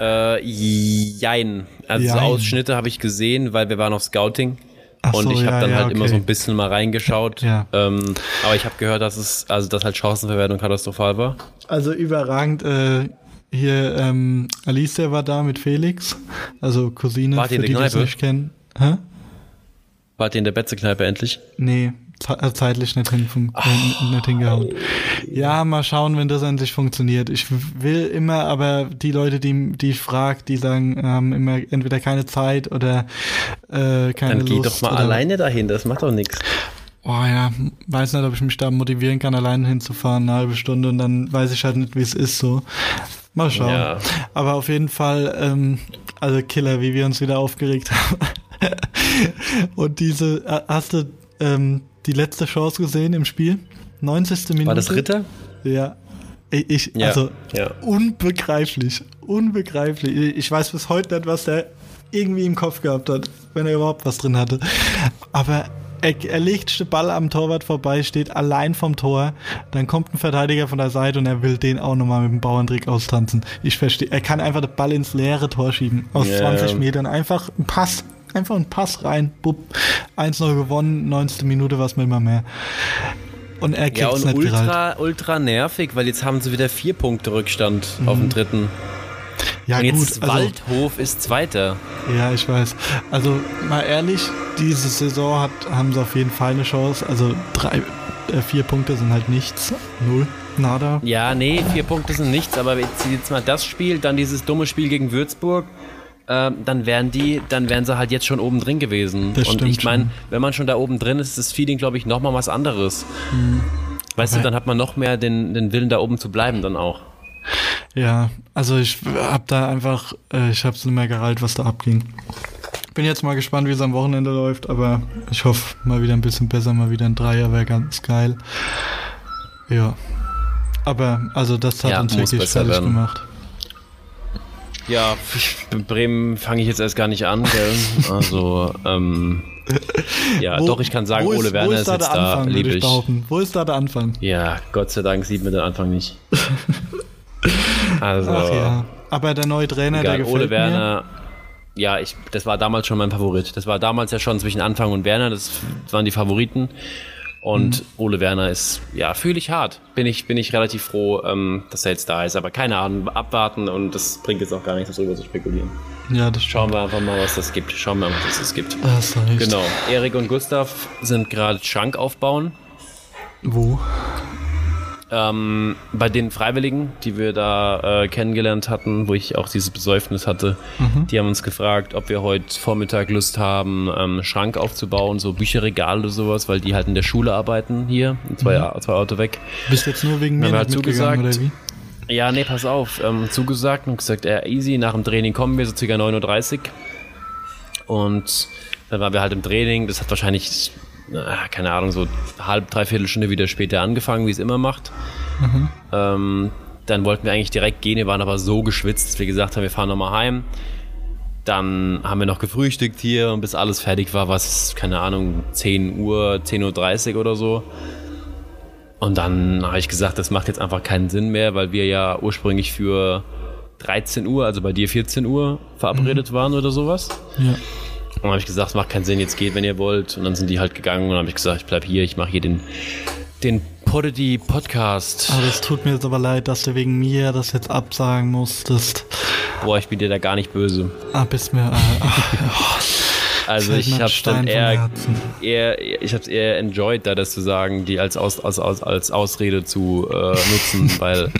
Äh, jein. Also so Jein. Ausschnitte habe ich gesehen, weil wir waren auf Scouting. Ach und so, ich habe ja, dann ja, halt immer okay. so ein bisschen mal reingeschaut. Ja. Ähm, aber ich habe gehört, dass es, also dass halt Chancenverwertung katastrophal war. Also überragend, äh, hier, ähm, Alicia war da mit Felix, also Cousine, Wart für die, die Kneipe? nicht kennen. Hä? Wart ihr in der Betze-Kneipe endlich? Nee, zeitlich nicht, hin, äh, nicht hingehauen. Ja, mal schauen, wenn das endlich funktioniert. Ich will immer, aber die Leute, die, die ich frage, die sagen, haben immer entweder keine Zeit oder äh, keine Dann geh Lust. doch mal alleine dahin, das macht doch nichts. Oh ja, weiß nicht, ob ich mich da motivieren kann, alleine hinzufahren, eine halbe Stunde und dann weiß ich halt nicht, wie es ist so. Mal schauen. Ja. Aber auf jeden Fall, ähm, also Killer, wie wir uns wieder aufgeregt haben. und diese, äh, hast du ähm, die letzte Chance gesehen im Spiel? 90. Minute. War das Ritter? Ja. Ich, Ja, also ja. unbegreiflich, unbegreiflich. Ich weiß bis heute nicht, was der irgendwie im Kopf gehabt hat, wenn er überhaupt was drin hatte. Aber er, er legt den Ball am Torwart vorbei, steht allein vom Tor, dann kommt ein Verteidiger von der Seite und er will den auch nochmal mit dem Bauerntrick austanzen. Ich verstehe, er kann einfach den Ball ins leere Tor schieben, aus Ja. 20 Metern, einfach ein Pass, einfach ein Pass rein, bupp, 1-0 gewonnen, 90. Minute war es mir immer mehr. Und er Ja, kriegt's und nicht gerallt. ultra, ultra nervig, weil jetzt haben sie wieder vier Punkte Rückstand auf dem dritten. Ja, und jetzt gut, also- Waldhof ist Zweiter. Ja, ich weiß. Also mal ehrlich, diese Saison hat, haben sie auf jeden Fall eine Chance. Also drei, äh, vier Punkte sind halt nichts. Null. Nada. Ja, nee, vier Punkte sind nichts, aber jetzt, jetzt mal das Spiel, dann dieses dumme Spiel gegen Würzburg, ähm, dann wären die, dann wären sie halt jetzt schon oben drin gewesen. Das Und ich meine, wenn man schon da oben drin ist, ist das Feeling, glaube ich, nochmal was anderes. Weißt du, Aber- dann hat man noch mehr den, den Willen, da oben zu bleiben dann auch. Ja, also ich hab da einfach, äh, ich hab's nicht mehr gerallt, was da abging. Bin jetzt mal gespannt, wie es am Wochenende läuft, aber ich hoffe mal wieder ein bisschen besser, mal wieder ein Dreier wäre ganz geil. Ja. Aber also das hat Ja, uns wirklich fertig werden. gemacht. Ja, Bremen fange ich jetzt erst gar nicht an, gell? Also, ähm, ja, Wo- doch, ich kann sagen, Ole Werner ist, da jetzt der da, Anfang, würde liebe ich behaupten. Wo ist da der Anfang? Ja, Gott sei Dank sieht man den Anfang nicht. Also, Ach ja. Aber der neue Trainer, der egal, gefällt Ole mir. Werner, ja, ich, das war damals schon mein Favorit. Das war damals ja schon zwischen Anfang und Werner, das waren die Favoriten. Und Mhm. Ole Werner ist, ja, fühle ich hart. Bin ich, bin ich relativ froh, ähm, dass er jetzt da ist. Aber keine Ahnung, abwarten und das bringt jetzt auch gar nichts, darüber zu spekulieren. Ja, das Schauen wir einfach mal, was das gibt. Schauen wir mal, was das gibt. Da hast du recht. Genau. Erik und Gustav sind gerade Schrank aufbauen. Wo? Ähm, bei den Freiwilligen, die wir da äh, kennengelernt hatten, wo ich auch dieses Besäufnis hatte, die haben uns gefragt, ob wir heute Vormittag Lust haben, ähm, einen Schrank aufzubauen, so Bücherregale oder sowas, weil die halt in der Schule arbeiten hier, zwei, zwei Orte weg. Bist jetzt nur wegen mir nicht halt mitgegangen, oder zugesagt. wie? Ja, nee, pass auf. Ähm, zugesagt und gesagt, ja, easy, nach dem Training kommen wir, so circa 9.30 Uhr. Und dann waren wir halt im Training. Das hat wahrscheinlich, keine Ahnung, so halb, dreiviertel Stunde wieder später angefangen, wie es immer macht. Ähm, dann wollten wir eigentlich direkt gehen. Wir waren aber so geschwitzt, dass wir gesagt haben, wir fahren nochmal heim. Dann haben wir noch gefrühstückt hier und bis alles fertig war, was, keine Ahnung, 10 Uhr, 10.30 Uhr oder so. Und dann habe ich gesagt, das macht jetzt einfach keinen Sinn mehr, weil wir ja ursprünglich für 13 Uhr, also bei dir 14 Uhr, verabredet waren oder sowas. Ja. Und dann habe ich gesagt, es macht keinen Sinn, jetzt geht, wenn ihr wollt. Und dann sind die halt gegangen und dann habe ich gesagt, ich bleib hier, ich mache hier den, den Podity Podcast. Aber das tut mir jetzt aber leid, dass du wegen mir das jetzt absagen musstest. Boah, ich bin dir da gar nicht böse. Ah, bist mir. Äh, ach, Also ich habe dann eher, eher, ich habe es eher enjoyed, da das zu sagen, die als, aus, als, als, als Ausrede zu äh, nutzen, weil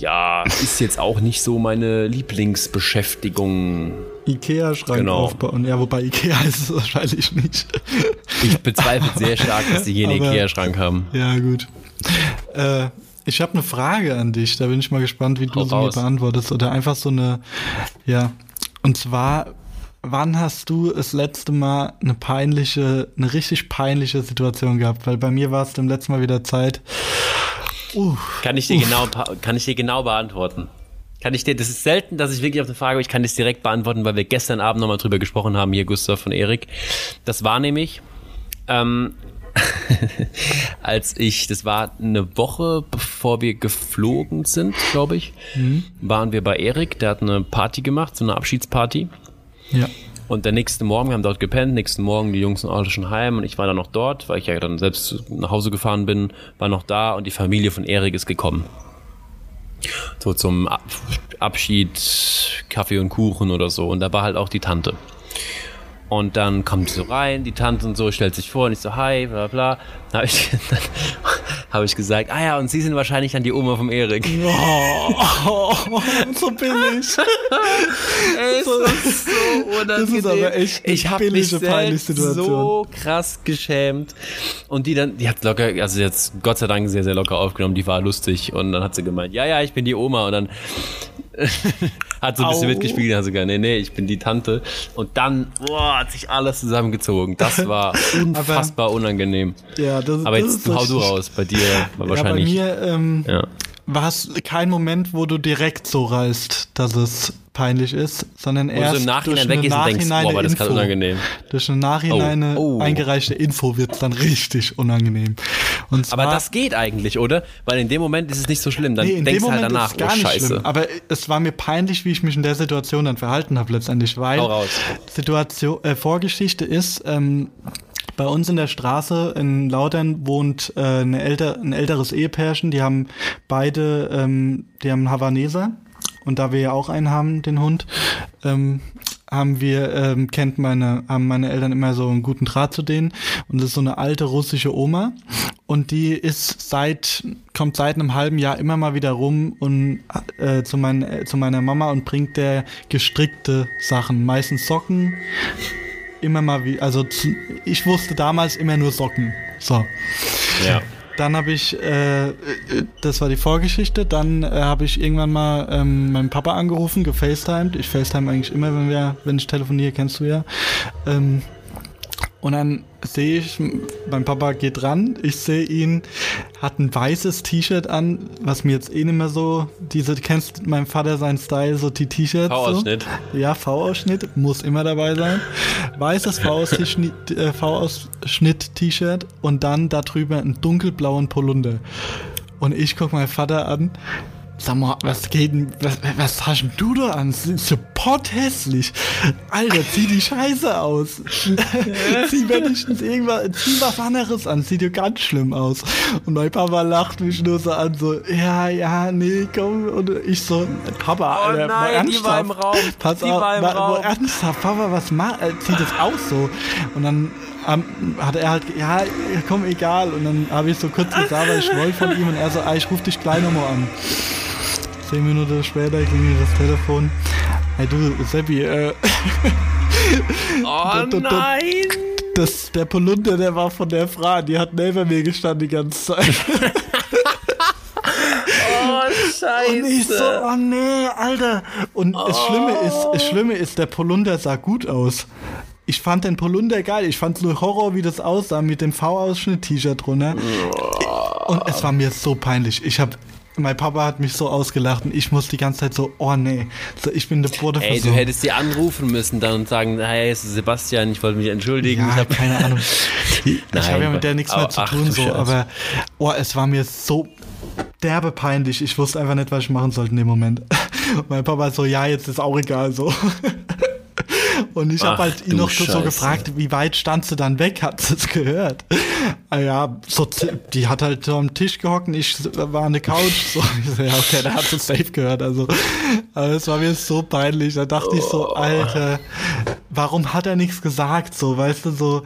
ja, ist jetzt auch nicht so meine Lieblingsbeschäftigung. Ikea-Schrank Genau. aufbauen. Ja, wobei Ikea ist es wahrscheinlich nicht. Ich bezweifle sehr stark, dass die hier einen Ikea-Schrank haben. Ja, gut. Äh, ich habe eine Frage an dich. Da bin ich mal gespannt, wie du Hau sie mir raus. beantwortest. Oder einfach so eine. Ja. Und zwar, wann hast du das letzte Mal eine peinliche, eine richtig peinliche Situation gehabt? Weil bei mir war es dem letzten Mal wieder Zeit. Uh, Kann ich dir genau, kann ich dir genau beantworten. Kann ich dir, das ist selten, dass ich wirklich auf eine Frage, ich kann das direkt beantworten, weil wir gestern Abend nochmal drüber gesprochen haben, hier Gustav und Erik. Das war nämlich, Ähm, als ich, das war eine Woche bevor wir geflogen sind, glaube ich, mhm. waren wir bei Erik, der hat eine Party gemacht, so eine Abschiedsparty. Ja. Und der nächste Morgen, wir haben dort gepennt, nächsten Morgen die Jungs sind alle schon heim und ich war dann noch dort, weil ich ja dann selbst nach Hause gefahren bin, war noch da und die Familie von Erik ist gekommen. So zum Abschied, Kaffee und Kuchen oder so. Und da war halt auch die Tante. Und dann kommt sie so rein, die Tante und so, stellt sich vor und ich so, hi, bla bla. Dann habe ich, hab ich gesagt, ah ja, und Sie sind wahrscheinlich dann die Oma vom Erik. Oh, oh, so billig. Ey, so, ist so unangenehm. Das ist aber echt eine ich habe mich so krass geschämt. Und die dann, die hat locker, also jetzt Gott sei Dank sehr, sehr locker aufgenommen, die war lustig. Und dann hat sie gemeint, ja, ja, ich bin die Oma. Und dann hat so ein bisschen Au. mitgespielt, hat sogar, nee, nee, ich bin die Tante. Und dann, boah, hat sich alles zusammengezogen. Das war unfassbar Aber, unangenehm. Ja, das, Aber jetzt hau du raus, bei dir war wahrscheinlich. Ja, bei mir ähm, ja. war es kein Moment, wo du direkt so reißt, dass es peinlich ist, sondern wo erst im Nachhinein durch eine nachhinein denkst, boah, das Info, unangenehm. durch eine nachhinein oh. Oh. eingereichte Info wird es dann richtig unangenehm. Zwar, aber das geht eigentlich, oder? Weil in dem Moment ist es nicht so schlimm, dann nee, denkst du halt danach, gar oh Scheiße. Schlimm. Aber es war mir peinlich, wie ich mich in der Situation dann verhalten habe letztendlich, weil Situation, äh, Vorgeschichte ist, ähm, bei uns in der Straße in Lautern wohnt äh, eine älter, ein älteres Ehepärchen, die haben beide, ähm, die haben Havaneser und da wir ja auch einen haben, den Hund, ähm, haben wir, ähm, kennt meine, haben meine Eltern immer so einen guten Draht zu denen. Und das ist so eine alte russische Oma. Und die ist seit, kommt seit einem halben Jahr immer mal wieder rum und äh, zu, mein, äh, zu meiner Mama und bringt der gestrickte Sachen. Meistens Socken. Immer mal wie, also zu, ich wusste damals immer nur Socken. So. Ja. Dann habe ich, äh, das war die Vorgeschichte, dann äh, habe ich irgendwann mal ähm, meinen Papa angerufen, gefacetimed. Ich facetime eigentlich immer, wenn wir, wenn ich telefoniere, kennst du ja. Ähm, und dann sehe ich, mein Papa geht ran, ich sehe ihn, hat ein weißes T-Shirt an, was mir jetzt eh nicht mehr so, diese, kennst mein Vater seinen Style, so die T-Shirts. V-Ausschnitt. So. Ja, V-Ausschnitt, muss immer dabei sein. Weißes V-Ausschnitt-T-Shirt und dann darüber einen dunkelblauen Polunder. Und ich gucke meinen Vater an, Sag mal, was geht denn, was, was hast denn du da an? So hässlich. Alter, zieh die Scheiße aus. zieh wenigstens irgendwas, zieh was anderes an. Sieht dir ganz schlimm aus. Und mein Papa lacht mich nur so an, so, ja, ja, nee, komm. Und ich so, Papa, oh Alter, nein, ernsthaft. Die war im Raum. Pass die auf, war im Raum. ernsthaft, Papa, was macht, äh, zieht das aus so. Und dann hat er halt, ja, komm, egal. Und dann habe ich so kurz gesagt, weil ich wollte von ihm und er so, ah, ich rufe dich gleich nochmal an. Zehn Minuten später klingelt das Telefon. Hey du, Seppi, äh. Oh nein! Das, der Polunder, der war von der Frau, die hat neben mir gestanden die ganze Zeit. oh, scheiße. Und ich so, oh nee, Alter. Und oh. das Schlimme ist, das Schlimme ist, der Polunder sah gut aus. Ich fand den Polunder geil. Ich fand nur Horror, wie das aussah mit dem V-Ausschnitt-T-Shirt drunter. Und es war mir so peinlich. Ich habe mein Papa hat mich so ausgelacht und ich muss die ganze Zeit so, oh nee, so, ich bin der Bruder Ey, du hättest sie anrufen müssen dann und sagen, hey, es ist Sebastian, ich wollte mich entschuldigen. Ja, ich hab keine Ahnung. ich habe ja mit der nichts mehr zu ach, tun, so, aber oh, es war mir so derbe peinlich. Ich wusste einfach nicht, was ich machen sollte in dem Moment. mein Papa so, ja, jetzt ist auch egal, so. Und ich habe halt ihn noch Scheiße. so gefragt, wie weit standst du dann weg? Hat es gehört? Ah ja, so, die hat halt so am Tisch gehockt und ich war an der Couch. So, ich so, ja, okay, der hat es safe gehört. Also, aber es war mir so peinlich. Da dachte oh. ich so, oh. Alter, warum hat er nichts gesagt? So, weißt du, so,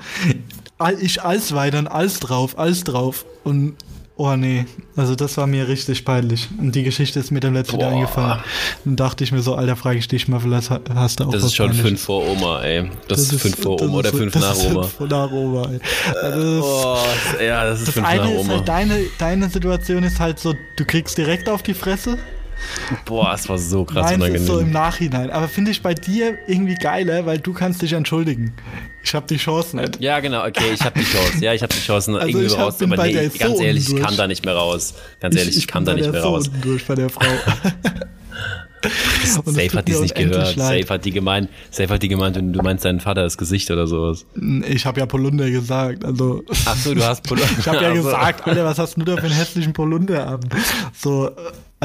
ich alles weiter und alles drauf, alles drauf. Und Oh nee, also das war mir richtig peinlich. Und die Geschichte ist mir dann letztes Jahr eingefallen. Dann dachte ich mir so, Alter, frage ich dich mal, vielleicht hast du auch Das was ist schon fünf vor Oma, ey. Das, das ist fünf vor Oma oder fünf nach Oma. Fünf nach Oma, ey. Also das, oh, ja, das ist das fünf eine nach Oma. Ist halt deine, deine Situation ist halt so, du kriegst direkt auf die Fresse. Boah, es war so krass Meins unangenehm. ist so im Nachhinein. Aber finde ich bei dir irgendwie geiler, weil du kannst dich entschuldigen. Ich habe die Chance nicht. Ja, genau, okay, ich habe die Chance. Ja, ich habe die Chance also irgendwie raus. Aber nee, ganz so ehrlich, ich kann da nicht mehr raus. Ganz ehrlich, ich, ich kann da nicht mehr so raus. durch bei der Frau. Safe es hat die mir nicht gehört. leid. Safe hat die gemeint, Safe hat die gemeint, du meinst deinen Vater das Gesicht oder sowas. Ich habe ja Polunder gesagt, also. Ach so, du hast Polunder. Ich habe ja Ach so. gesagt, Alter, was hast du da für einen hässlichen Polunder an? So,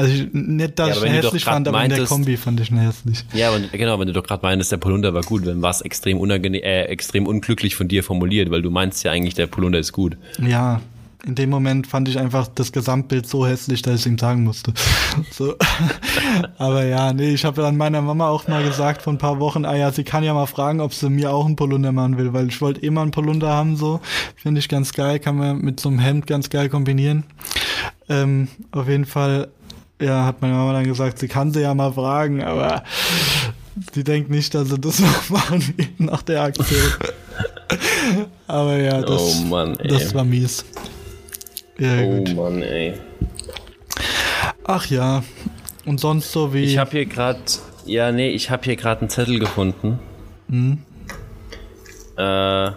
also ich, nicht, dass Ja, ich ihn hässlich fand, aber in der meintest- Kombi fand ich ihn hässlich. Ja, aber genau, wenn du doch gerade meinst, der Polunder war gut, dann war es extrem unangenehm, äh, extrem unglücklich von dir formuliert, weil du meinst ja eigentlich, der Polunder ist gut. Ja, in dem Moment fand ich einfach das Gesamtbild so hässlich, dass ich es ihm sagen musste. So. Aber ja, nee, ich habe dann meiner Mama auch mal gesagt vor ein paar Wochen, ah ja, sie kann ja mal fragen, ob sie mir auch einen Polunder machen will, weil ich wollte immer einen Polunder haben, so. Finde ich ganz geil, kann man mit so einem Hemd ganz geil kombinieren. Ähm, auf jeden Fall, ja, hat meine Mama dann gesagt, sie kann sie ja mal fragen, aber sie denkt nicht, dass sie das noch machen nach der Aktion. aber ja, das, Oh Mann, das war mies. Ja, Oh gut. Mann, ey. Ach ja. Und sonst so wie. Ich habe hier gerade, ja, nee, ich habe hier gerade einen Zettel gefunden. Hm? Äh,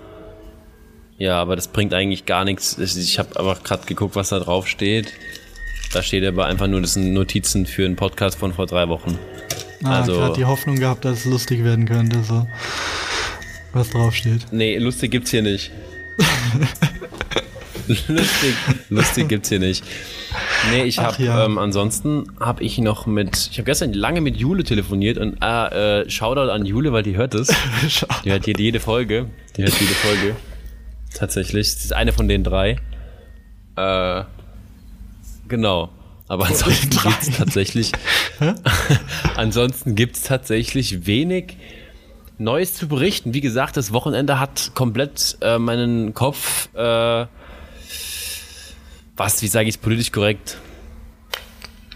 ja, aber das bringt eigentlich gar nichts. Ich, habe aber gerade geguckt, was da drauf steht. Da steht aber einfach nur, das sind Notizen für einen Podcast von vor drei Wochen. ah, also- gerade die Hoffnung gehabt, dass es lustig werden könnte, so. Was draufsteht. Nee, lustig gibt's hier nicht. lustig, lustig gibt's hier nicht. Nee, ich habe ja. ähm, ansonsten habe ich noch mit, ich habe gestern lange mit Jule telefoniert und ah, äh, Shoutout an Jule, weil die hört es. Die hört jede, jede Folge. Die hört jede Folge. Tatsächlich. Sie ist eine von den drei. Äh, genau. Aber ansonsten drei. gibt's tatsächlich. ansonsten gibt's tatsächlich wenig Neues zu berichten. Wie gesagt, das Wochenende hat komplett äh, meinen Kopf. Äh, was, wie sage ich es politisch korrekt?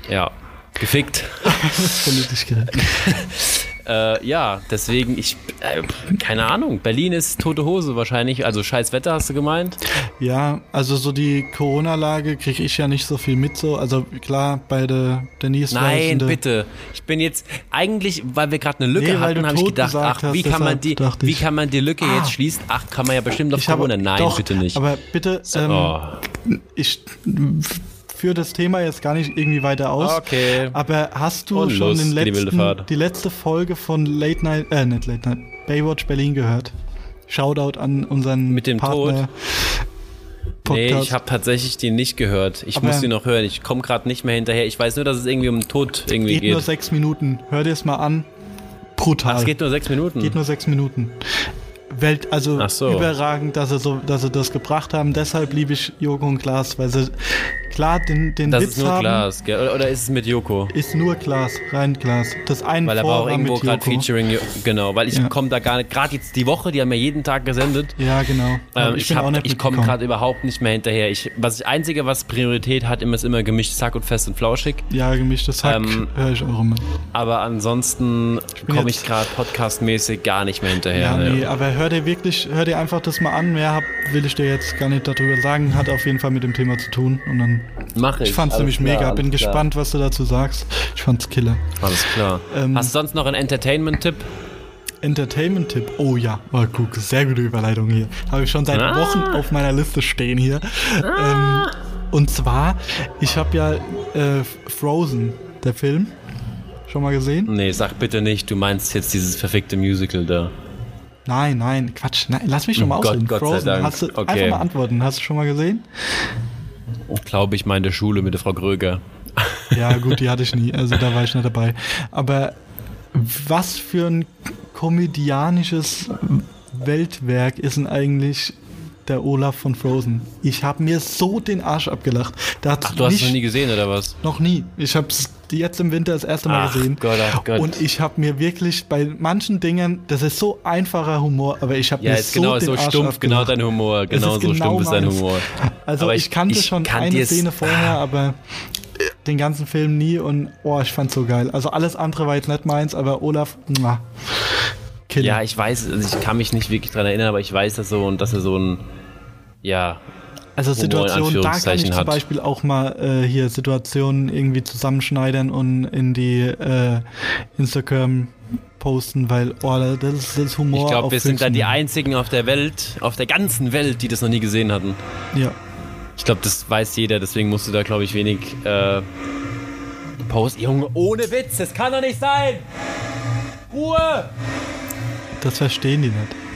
Ja, gefickt. Politisch korrekt. Äh, ja, deswegen, ich, äh, keine Ahnung. Berlin ist tote Hose wahrscheinlich. Also scheiß Wetter, hast du gemeint? Ja, also so die Corona-Lage kriege ich ja nicht so viel mit so. Also klar, bei der Denise Nein, der- bitte. Ich bin jetzt eigentlich, weil wir gerade eine Lücke Nee, hatten, habe ich gedacht, ach, wie kann man die, wie kann man die Lücke Ah. jetzt schließen? Ach, kann man ja bestimmt auf Ich habe, Corona. Nein, doch, bitte nicht. Aber bitte, ähm, oh. ich führe das Thema jetzt gar nicht irgendwie weiter aus. Okay. Aber hast du Und schon los den letzten, die letzte Folge von Late Night, äh, nicht Late Night, Baywatch Berlin gehört? Shoutout an unseren Mit dem Partner. Nee, Podcast. ich habe tatsächlich die nicht gehört. Ich Aber- muss die noch hören. Ich komme gerade nicht mehr hinterher. Ich weiß nur, dass es irgendwie um den Tod irgendwie geht, geht. nur sechs Minuten. Hör dir es mal an. Brutal. Ach, es geht nur sechs Minuten. Geht nur sechs Minuten. Welt, also so. überragend, dass sie, so, dass sie das gebracht haben. Deshalb liebe ich Joko und Klaas, weil sie klar den, den das Witz ist nur haben. Glas, gell? Oder, ist es mit Joko? Ist nur Glas, rein Glas. Das eine Weil er war auch irgendwo gerade featuring, genau, weil ich Ja. komme da gar nicht, gerade jetzt die Woche, die haben ja jeden Tag gesendet. Ja, genau. Ähm, ich nicht ich komme gerade überhaupt nicht mehr hinterher. Ich, was ich, Einzige, was Priorität hat, immer ist immer gemischt Sack und fest und flauschig. Ja, gemischtes Hack Ähm, höre ich auch immer. Aber ansonsten komme ich gerade podcastmäßig gar nicht mehr hinterher. Ja, ne. nee, aber hör dir wirklich, hör dir einfach das mal an. Mehr hab, will ich dir jetzt gar nicht darüber sagen. Hat auf jeden Fall mit dem Thema zu tun. Und dann, Mach ich. ich fand's Alles nämlich klar, mega. Bin klar. gespannt, was du dazu sagst. Ich fand's killer. Alles klar. Ähm, Hast du sonst noch einen Entertainment-Tipp? Entertainment-Tipp. Oh ja, oh, guck, sehr gute Überleitung hier. Habe ich schon seit Ah. Wochen auf meiner Liste stehen hier. Ähm, und zwar, ich habe ja äh, Frozen, der Film, schon mal gesehen? Nee, sag bitte nicht, du meinst jetzt dieses verfickte Musical da. Nein, nein, Quatsch. Nein, lass mich schon mal Gott, ausreden. Gott sei Frozen, hast du Okay. einfach mal antworten. Hast du schon mal gesehen? Glaube, ich meine der Schule mit der Frau Gröger. Ja, gut, die hatte ich nie. Also da war ich nicht dabei. Aber was für ein komödianisches Weltwerk ist denn eigentlich der Olaf von Frozen? Ich habe mir so den Arsch abgelacht. Ach, du hast es noch nie gesehen, oder was? noch nie. Ich habe es jetzt im Winter das erste Mal Ach gesehen. Gott, ach Gott. Und ich habe mir wirklich bei manchen Dingen, das ist so einfacher Humor, aber ich habe Ja, mir ist so genau den so Arsch stumpf, genau dein Humor. Genau so genau stumpf ist dein meins. Humor. Also Aber ich, kannte ich schon kann eine Szene vorher, aber den ganzen Film nie und oh, ich fand's so geil. Also alles andere war jetzt nicht meins, aber Olaf, muah, Killer. Ja, ich weiß, also ich kann mich nicht wirklich dran erinnern, aber ich weiß das so und dass er so ein, ja, also Situationen, da kann ich zum hat. Beispiel auch mal äh, hier Situationen irgendwie zusammenschneidern und in die äh, Instagram posten, weil oh, das ist, das Humor. ich glaube, wir sind da die einzigen auf der Welt, auf der ganzen Welt, die das noch nie gesehen hatten. Ja, Ich glaube, das weiß jeder, deswegen musst du da, glaube ich, wenig, äh, Post, Junge, ohne Witz, das kann doch nicht sein! Ruhe! Das verstehen die nicht.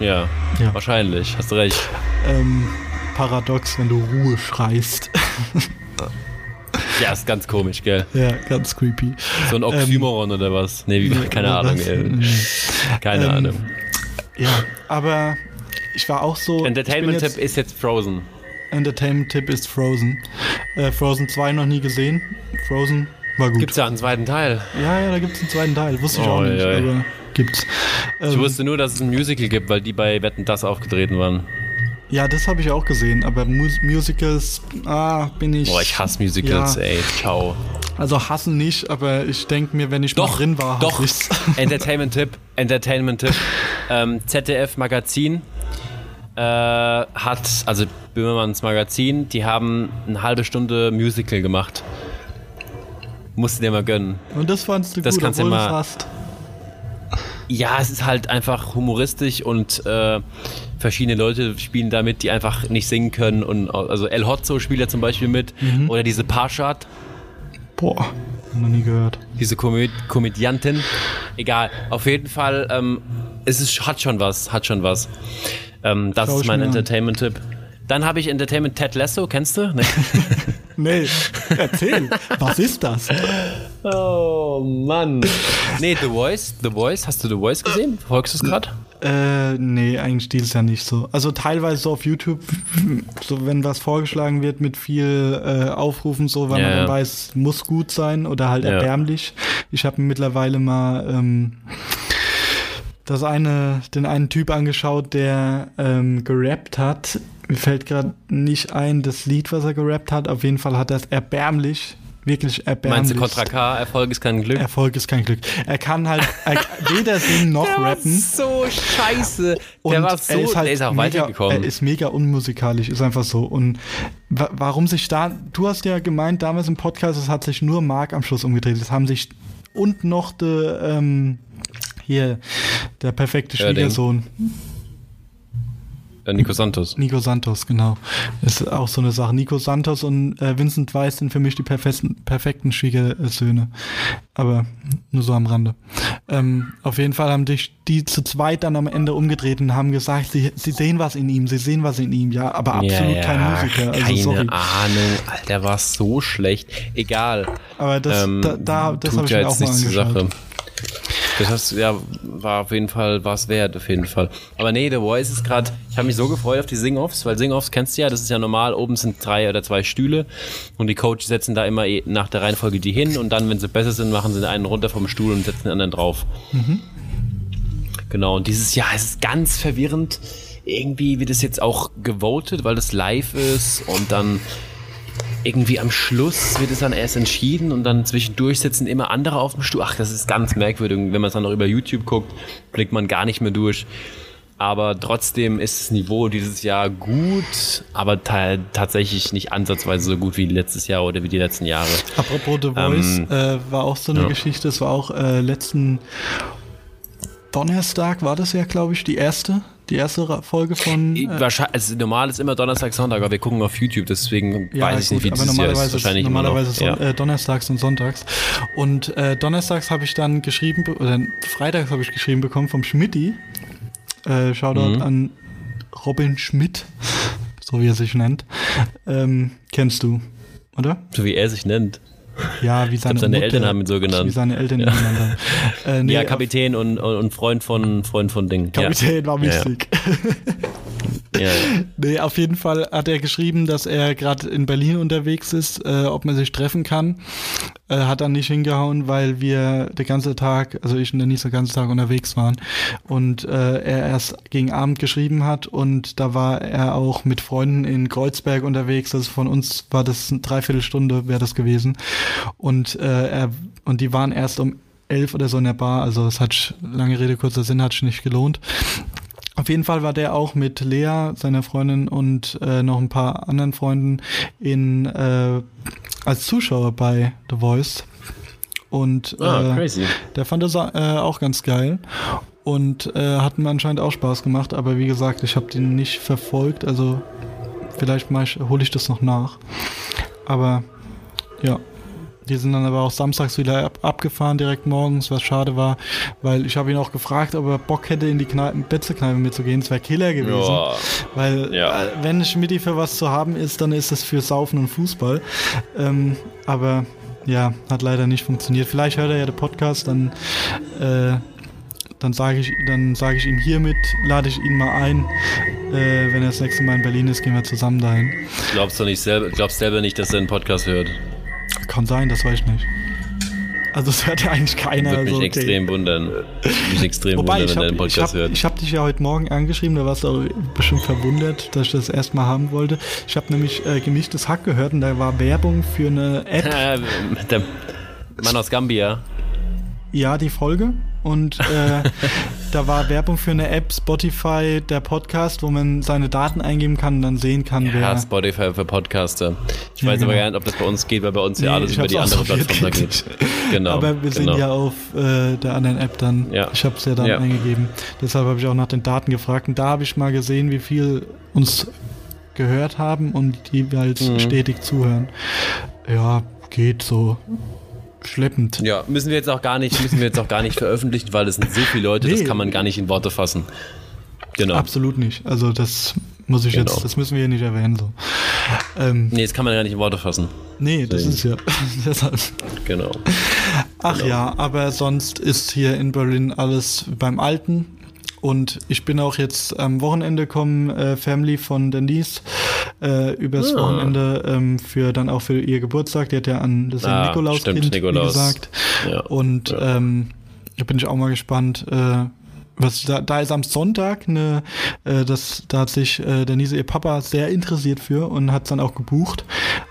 Ja, Ja. wahrscheinlich, hast recht. Ähm, paradox, wenn du Ruhe schreist. Ja, ist ganz komisch, gell? ja, ganz creepy. So ein Oxymoron oder was? Nee, wie, keine Ahnung, was? ey. Keine Ähm, Ahnung. Ja, aber ich war auch so. Entertainment-Tipp ist jetzt Frozen. Entertainment-Tipp ist Frozen. Äh, Frozen 2 noch nie gesehen. Frozen war gut. Gibt's ja einen zweiten Teil. Ja, ja, da gibt es einen zweiten Teil. Wusste ich Oh, auch nicht, ja. aber gibt's. Ich Ähm, wusste nur, dass es ein Musical gibt, weil die bei Wetten das aufgetreten waren. ja, das habe ich auch gesehen, aber Mus Musicals, ah, bin ich. Boah, ich hasse Musicals, Ja. ey. Ciao. Also hassen nicht, aber ich denke mir, wenn ich mal Doch, drin war, doch. ich's. Entertainment-Tipp, Entertainment-Tipp. Ähm, ZDF Magazin äh, hat, also Böhmermanns Magazin, die haben eine halbe Stunde Musical gemacht. Musst du dir mal gönnen. Und das fandst du Das gut, kannst du mal- hast. Ja, es ist halt einfach humoristisch und äh, verschiedene Leute spielen da mit, die einfach nicht singen können. Und also El Hotzo spielt ja zum Beispiel mit. Mhm. Oder diese Parshad, Boah, noch nie gehört. diese Komö Komödiantin. Egal. Auf jeden Fall, ähm, es ist, hat schon was, hat schon was. Ähm, das Schau ist mein. Entertainment-Tipp. Dann habe ich Entertainment Ted Lasso, kennst du? Nee. Nee, erzähl, was ist das? oh Mann. Nee, The Voice. The Voice. Hast du The Voice gesehen? Folgst du es gerade? Äh, nee, eigentlich dieses Jahr nicht so. Also teilweise so auf YouTube, so wenn was vorgeschlagen wird mit viel äh, Aufrufen, so, weil Ja, man dann ja. weiß, muss gut sein oder halt Ja. erbärmlich. Ich habe mir mittlerweile mal ähm, das eine, den einen Typ angeschaut, der ähm, gerappt hat. Mir fällt gerade nicht ein, das Lied, was er gerappt hat. Auf jeden Fall hat er es erbärmlich, wirklich erbärmlich. Meinst du Contra K? Erfolg ist kein Glück? Erfolg ist kein Glück. Er kann halt er, weder singen noch Der rappen. so scheiße. Und der war so, er ist halt der ist auch mega, weitergekommen. Er ist mega unmusikalisch, ist einfach so. Und wa warum sich da, du hast ja gemeint damals im Podcast, es hat sich nur Mark am Schluss umgedreht. Es haben sich und noch der, ähm, hier, der perfekte. Schwiegersohn, Äh, Nico Santos. Nico Santos, genau. Ist auch so eine Sache. Nico Santos und äh, Vincent Weiss sind für mich die perfekten, perfekten Schwiegersöhne. Aber nur so am Rande. Ähm, auf jeden Fall haben dich die zu zweit dann am Ende umgedreht und haben gesagt, sie, sie sehen was in ihm, sie sehen was in ihm, ja, aber absolut ja, kein Musiker. Also Keine sorry. Ahnung. Alter, der war so schlecht. Egal. Aber das, Ähm, da, da, das habe ich mir jetzt auch mal angeschaut. Sache. Das heißt, ja, war auf jeden Fall was wert, auf jeden Fall. Aber nee, The Voice ist gerade, ich habe mich so gefreut auf die Sing-Offs, weil Sing-Offs kennst du ja, das ist ja normal, oben sind drei oder zwei Stühle und die Coaches setzen da immer eh nach der Reihenfolge die hin und dann, wenn sie besser sind, machen sie einen runter vom Stuhl und setzen den anderen drauf. Genau, und dieses Jahr ist es ganz verwirrend. Irgendwie wird es jetzt auch gewotet, weil das live ist und dann irgendwie am Schluss wird es dann erst entschieden und dann zwischendurch sitzen immer andere auf dem Stuhl. Ach, das ist ganz merkwürdig. Wenn man es dann noch über YouTube guckt, blickt man gar nicht mehr durch. Aber trotzdem ist das Niveau dieses Jahr gut, aber ta tatsächlich nicht ansatzweise so gut wie letztes Jahr oder wie die letzten Jahre. Apropos The Voice, Ähm, äh, war auch so eine ja. Geschichte, es war auch äh, letzten Donnerstag war das ja, glaube ich, die erste, die erste Folge von. Äh, Wahrscheinlich, also normal ist immer Donnerstag, Sonntag, aber wir gucken auf YouTube, deswegen weiß ich nicht, wie dieses Jahr ist. normalerweise, Wahrscheinlich immer normalerweise noch. son Ja. äh, donnerstags und sonntags. Und äh, donnerstags habe ich dann geschrieben, be- oder freitags habe ich geschrieben bekommen vom Schmidti. Äh, Shoutout Mhm. an Robin Schmidt, so wie er sich nennt. Ähm, kennst du, oder? So wie er sich nennt. Ja, wie seine, seine Mutter, Eltern haben ihn so genannt. Wie seine Eltern genannt haben. Äh, nee, ja, Kapitän und, und, und Freund von Freund von Ding. Kapitän war Ja, ja. wichtig. Ja, ja. Nee, auf jeden Fall hat er geschrieben, dass er gerade in Berlin unterwegs ist, äh, ob man sich treffen kann. Äh, hat dann nicht hingehauen, weil wir den ganzen Tag, also ich und der nicht den ganzen Tag unterwegs waren. Und äh, er erst gegen Abend geschrieben hat und da war er auch mit Freunden in Kreuzberg unterwegs. Also von uns war das eine Dreiviertelstunde, wäre das gewesen. Und äh, er und die waren erst um elf oder so in der Bar. Also es hat lange Rede, kurzer Sinn, hat sich nicht gelohnt. Auf jeden Fall war der auch mit Lea, seiner Freundin und äh, noch ein paar anderen Freunden in äh, als Zuschauer bei The Voice. Und äh, crazy. der fand das äh, auch ganz geil und äh, hat mir anscheinend auch Spaß gemacht. Aber wie gesagt, ich habe den nicht verfolgt. Also vielleicht hole ich das noch nach. Aber Ja. Die sind dann aber auch samstags wieder ab, abgefahren, direkt morgens, was schade war, weil ich habe ihn auch gefragt, ob er Bock hätte, in die Betzekneipe mitzugehen. Es wäre Killer gewesen. Ja. Weil, Ja. äh, wenn Schmidti für was zu haben ist, dann ist es für Saufen und Fußball. Ähm, aber ja, hat leider nicht funktioniert. Vielleicht hört er ja den Podcast, dann, äh, dann sage ich, dann sage ich ihm hiermit, lade ich ihn mal ein. Äh, wenn er das nächste Mal in Berlin ist, gehen wir zusammen dahin. Glaubst du nicht selber, glaubst selber nicht, dass er einen Podcast hört? Kann sein, das weiß ich nicht. Also es hört ja eigentlich keiner. Würde mich also, okay. extrem wundern. Würde mich extrem Wobei, wundern, ich wenn er habe einen ich Podcast hab, hört. ich hab dich ja heute Morgen angeschrieben, da warst du bestimmt verwundert, dass ich das erstmal haben wollte. Ich habe nämlich äh, gemischtes Hack gehört und da war Werbung für eine App, Äh, der Mann aus Gambia. ja, die Folge. Und äh, da war Werbung für eine App, Spotify, der Podcast, wo man seine Daten eingeben kann und dann sehen kann, Ja, wer. Spotify für Podcaster. Ich Ja, weiß aber genau. gar nicht, ob das bei uns geht, weil bei uns ja Nee, alles ich über die andere Plattform da geht. Genau. Aber wir sind genau. ja auf äh, der anderen App dann. Ja. Ich habe es ja dann Ja. eingegeben. Deshalb habe ich auch nach den Daten gefragt. Und da habe ich mal gesehen, wie viel uns gehört haben und jeweils Mhm. stetig zuhören. Ja, geht so schleppend. Ja, müssen wir jetzt auch gar nicht, müssen wir jetzt auch gar nicht veröffentlichen, weil es sind so viele Leute, das Nee. kann man gar nicht in Worte fassen. Genau. Absolut nicht. Also das muss ich Genau. jetzt, das müssen wir hier nicht erwähnen. So. Ähm, Nee, das kann man gar nicht in Worte fassen. nee, das Deswegen. ist ja. deshalb. Genau. Ach ja, aber sonst ist hier in Berlin alles beim Alten. Und ich bin auch jetzt am Wochenende kommen, äh, Family von Denise, äh, übers Ah. Wochenende ähm, für dann auch für ihr Geburtstag. Die hat ja an das Ah, Nikolauskind, stimmt, Nikolaus. wie gesagt. Ja. Und ähm, da bin ich auch mal gespannt. Äh, was da, da ist am Sonntag eine, äh, das, da hat sich äh, Denise ihr Papa sehr interessiert für und hat dann auch gebucht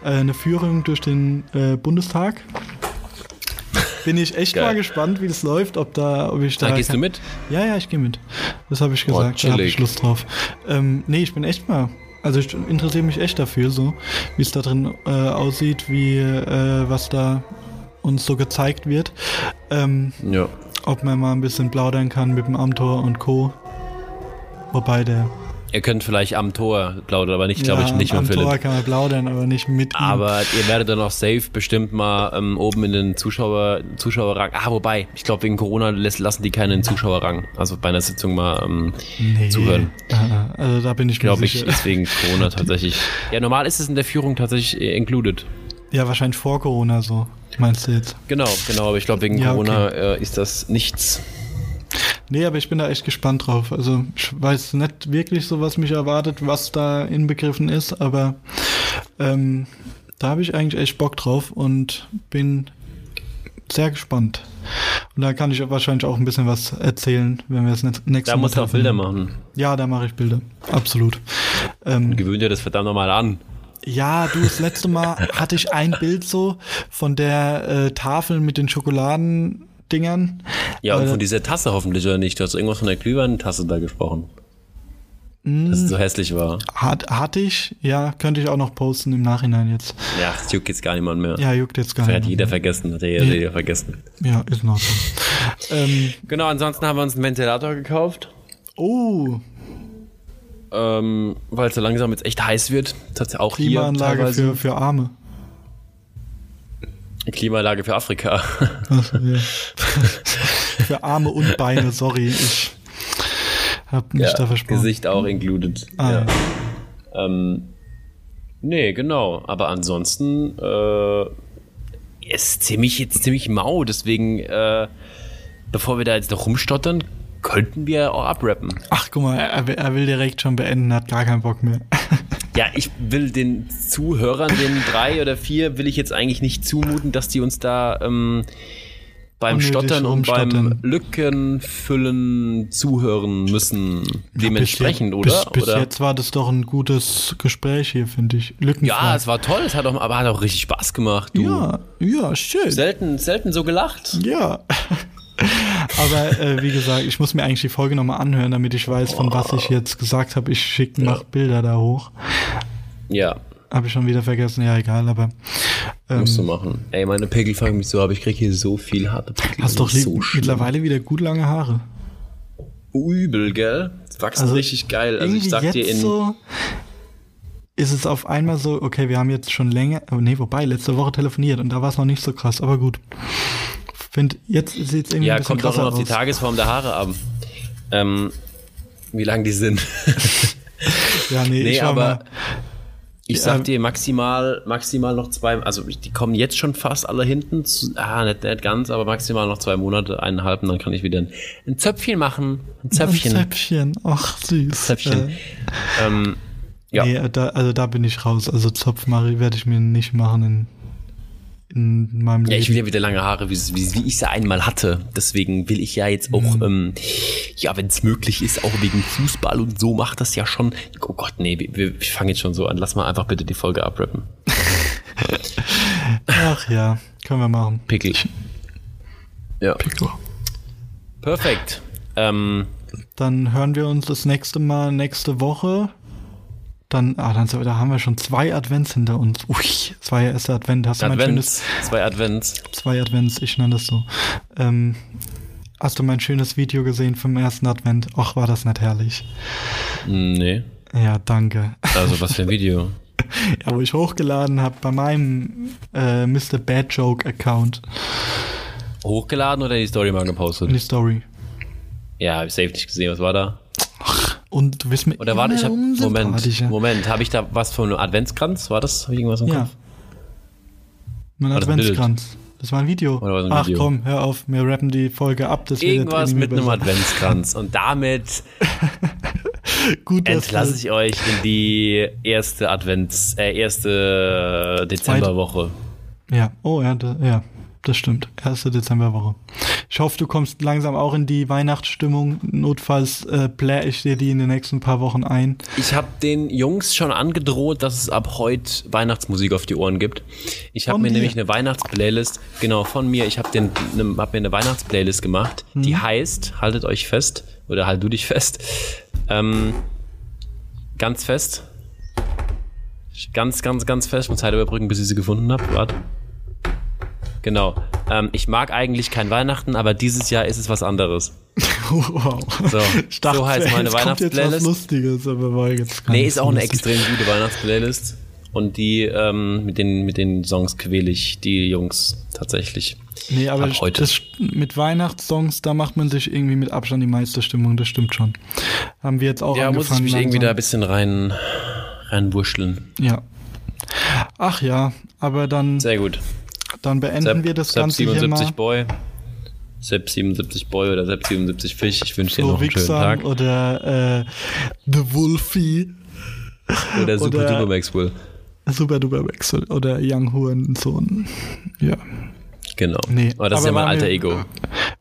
äh, eine Führung durch den äh, Bundestag. Bin ich echt Geil. mal gespannt, wie das läuft, ob da, ob ich da. Da gehst du kann- mit? Ja, ja, ich gehe mit. Das habe ich gesagt. da habe ich. Lust drauf. Ähm, nee, ich bin echt mal. Also ich interessiere mich echt dafür, so wie es da drin äh, aussieht, wie äh, was da uns so gezeigt wird. Ähm, Ja. ob man mal ein bisschen plaudern kann mit dem Amtor und Co. Wobei der Ihr könnt vielleicht am Tor plaudern, aber nicht, glaube ich, nicht am mit Tor Philipp. kann man plaudern, aber nicht mit ihm. Aber ihr werdet dann auch safe bestimmt mal ähm, oben in den Zuschauer, Zuschauerrang. Ah, wobei, ich glaube, wegen Corona lassen die keinen Zuschauerrang. Also bei einer Sitzung mal ähm, nee. zuhören. Äh, also da bin ich Glaube ich, ist wegen Corona tatsächlich. Ja, normal ist es in der Führung tatsächlich äh, included. Ja, wahrscheinlich vor Corona so, meinst du jetzt? Genau, genau, aber ich glaube, wegen Ja, Corona äh, ist das nichts. Nee, aber ich bin da echt gespannt drauf. Also ich weiß nicht wirklich so, was mich erwartet, was da inbegriffen ist, aber ähm, da habe ich eigentlich echt Bock drauf und bin sehr gespannt. Und da kann ich wahrscheinlich auch ein bisschen was erzählen, wenn wir das nächste Da Mal musst du auch. Bilder machen. Ja, da mache ich Bilder. Absolut. Ähm, Gewöhnt dir das verdammt nochmal an. ja, du, das letzte Mal hatte ich ein Bild so von der äh, Tafel mit den Schokoladendingern. Ja, und Äh, von dieser Tasse hoffentlich oder nicht. Du hast irgendwas von der Glühwein-Tasse da gesprochen. Dass es so hässlich war. Hat, hatte ich, ja, könnte ich auch noch posten im Nachhinein jetzt. Ja, das juckt jetzt gar niemand mehr. Ja, juckt jetzt gar nicht. hat jeder vergessen, hat ja jeder, jeder vergessen. Ja, ist in Ordnung. ähm, Genau, ansonsten haben wir uns einen Ventilator gekauft, oh, ähm, weil es so langsam jetzt echt heiß wird. Das hat auch hier Klimaanlage teilweise. für, für Arme. Klimaanlage für Afrika. Also, ja. für Arme und Beine, sorry. Ich hab mich da versprochen. Gesicht auch included. Ah, ja. ja. Ähm, nee, genau. Aber ansonsten äh, ist ziemlich jetzt ziemlich mau. Deswegen, äh, bevor wir da jetzt noch rumstottern, könnten wir auch abrappen. Ach, guck mal, er, will- er will direkt schon beenden, hat gar keinen Bock mehr. Ja, ich will den Zuhörern, den drei oder vier, will ich jetzt eigentlich nicht zumuten, dass die uns da ähm, beim Unnötig Stottern und beim. Lückenfüllen zuhören müssen. Dementsprechend, bis, oder? Bis, bis oder? jetzt war das doch ein gutes Gespräch hier, finde ich. Lückenfrei. Ja, es war toll, es hat auch, aber hat auch richtig Spaß gemacht. Du. ja, ja, schön. Selten, selten so gelacht. Ja. Aber äh, wie gesagt, ich muss mir eigentlich die Folge nochmal anhören, damit ich weiß, von was ich jetzt gesagt habe. Ich schicke noch Bilder da hoch. Ja, Habe ich schon wieder vergessen, ja egal, aber ähm, musst du machen. Ey, meine Pickel fangen mich so ab, ich krieg hier so viel harte Pickel. hast doch so mittlerweile wieder gut lange Haare. Übel, gell? Wachsen Also richtig geil. Also ich sag jetzt dir in. so ist es auf einmal so, okay, wir haben jetzt schon länger, oh nee, wobei, letzte Woche telefoniert und da war es noch nicht so krass, aber gut. Find, jetzt sieht es irgendwie Ja, ein bisschen kommt auch noch auf die. Tagesform der Haare an. Ähm, wie lang die sind. Ja, nee, nee, ich aber mal. ich sag dir maximal, maximal noch zwei, also die kommen jetzt schon fast alle hinten. zu- Ah, nicht, nicht ganz, aber maximal noch zwei Monate, eineinhalb, und dann kann ich wieder ein, ein Zöpfchen machen. Ein Zöpfchen. Ein Zäpfchen, ach süß. Zöpfchen. Äh, Ähm, ja. Nee, da, also da bin ich raus. Also Zopfmarie werde ich mir nicht machen in, in meinem Ja, Leben. ich will ja wieder lange Haare, wie, wie, wie ich sie einmal hatte. Deswegen will ich ja jetzt auch, Mhm. ähm, ja, wenn es möglich ist, auch wegen Fußball und so macht das ja schon. Oh Gott, nee, wir, wir, ich fange jetzt schon so an. Lass mal einfach bitte die Folge abrappen. Ach ja, können wir machen. Pickel. Ja. Pico. Perfekt. Ähm, Dann hören wir uns das nächste Mal nächste Woche. Dann, ah, dann so- da haben wir schon zwei Advents hinter uns. Ui, es war ja erster Advent. Hast du mein schönes Advents, zwei Advents. zwei Advents, ich nenne das so. Ähm, hast du mein schönes Video gesehen vom ersten Advent? Och, war das nicht herrlich. Nee. Ja, danke. Also was für ein Video. Ja, wo ich hochgeladen habe bei meinem äh, Mr. Bad Joke Account Hochgeladen oder die Story mal in gepostet? die Story. Ja, hab ich safe nicht gesehen. Was war da? Und du wirst mir Oder warte, ich hab, Moment. Moment, habe ich da was von einem Adventskranz? War das? Hab ich irgendwas im Ja. Kopf? Mein War? Adventskranz. Das war ein Video. War ein Ach Video? komm, hör auf, wir rappen die Folge ab. Das Irgendwas mit einem besser. Adventskranz. Und damit Gut, entlasse ich euch in die erste Advents, äh, erste Dezemberwoche. Ja, oh ja, da, ja, das stimmt. Erste Dezemberwoche. Ich hoffe, du kommst langsam auch in die Weihnachtsstimmung. Notfalls äh, plär ich dir die in den nächsten paar Wochen ein. Ich habe den Jungs schon angedroht, dass es ab heute Weihnachtsmusik auf die Ohren gibt. Ich habe mir dir? nämlich eine Weihnachtsplaylist, genau von mir, ich habe ne, hab mir eine Weihnachtsplaylist gemacht, die Mhm. heißt, haltet euch fest, oder halt du dich fest, ähm, ganz fest, ganz, ganz, ganz fest, ich muss Zeit überbrücken, bis ich sie gefunden habe, warte. Genau. Ähm, ich mag eigentlich kein Weihnachten, aber dieses Jahr ist es was anderes. wow. So, Ich dachte, so heißt meine Weihnachtsplaylist. Lustiges, aber war jetzt Nee, ist auch eine lustig. extrem gute Weihnachtsplaylist. Und die, ähm, mit den, mit den Songs quäle ich die Jungs tatsächlich. Nee, aber. Das, mit Weihnachtssongs, da macht man sich irgendwie mit Abstand die meiste Stimmung, das stimmt schon. Haben wir jetzt auch Ja, muss ich mich irgendwie da ein bisschen rein, reinwurschteln. Ja. Ach ja, aber dann, Sehr gut. Dann beenden Sepp, wir das Sepp Ganze hier 77 mal. Boy. Sepp 77 Boy oder Sepp 77 Fisch. Ich wünsche dir noch einen schönen Tag. oder äh, The Wolfie, Oder Super oder- Duper Maxwell. Super Duper Wechsel oder Young Hurensohn. Ja. Genau. Nee, aber das ist ja aber mein alter mir- Ego.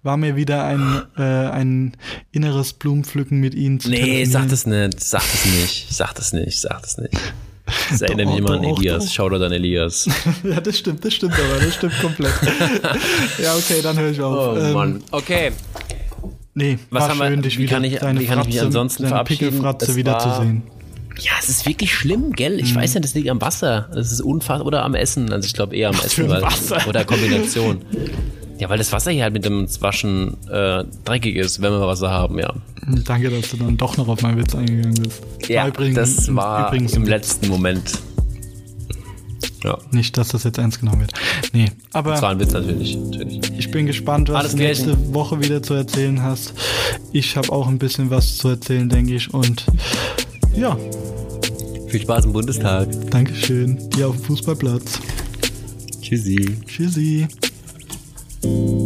War mir wieder ein, äh, ein inneres Blumenpflücken mit Ihnen zu Nee, sag das nicht. Sag das nicht. Sag das nicht. Sag das nicht. Das erinnert mich Doch, immer an doch, Elias. doch. Shoutout an Elias. ja, das stimmt, das stimmt aber, das stimmt komplett. ja, okay, dann höre ich auf. Oh Ähm, Mann. Okay. Nee, Was haben wir- schön, dich wie wieder, kann ich- deine wie kann ich mich Fratze, ansonsten verabschieden? Pickelfratze wiederzusehen. Ja, es ist wirklich schlimm, gell? Ich weiß ja, das liegt am Wasser. Das ist unfassbar. Oder am Essen. Also ich glaube eher am für Essen. Weil, Wasser? Oder Kombination. Ja, weil das Wasser hier halt mit dem Waschen äh, dreckig ist, wenn wir Wasser haben, ja. Danke, dass du dann doch noch auf meinen Witz eingegangen bist. Ja, übrigens, das war übrigens im letzten Moment. Ja, nicht, dass das jetzt ernst genommen wird. Nee, aber das war ein Witz natürlich. natürlich. ich bin gespannt, was Alles du nächste gelten. Woche wieder zu erzählen hast. Ich habe auch ein bisschen was zu erzählen, denke ich. Und ja, Viel Spaß im Bundestag. Dankeschön. Dir auf dem Fußballplatz. Tschüssi. Tschüssi. you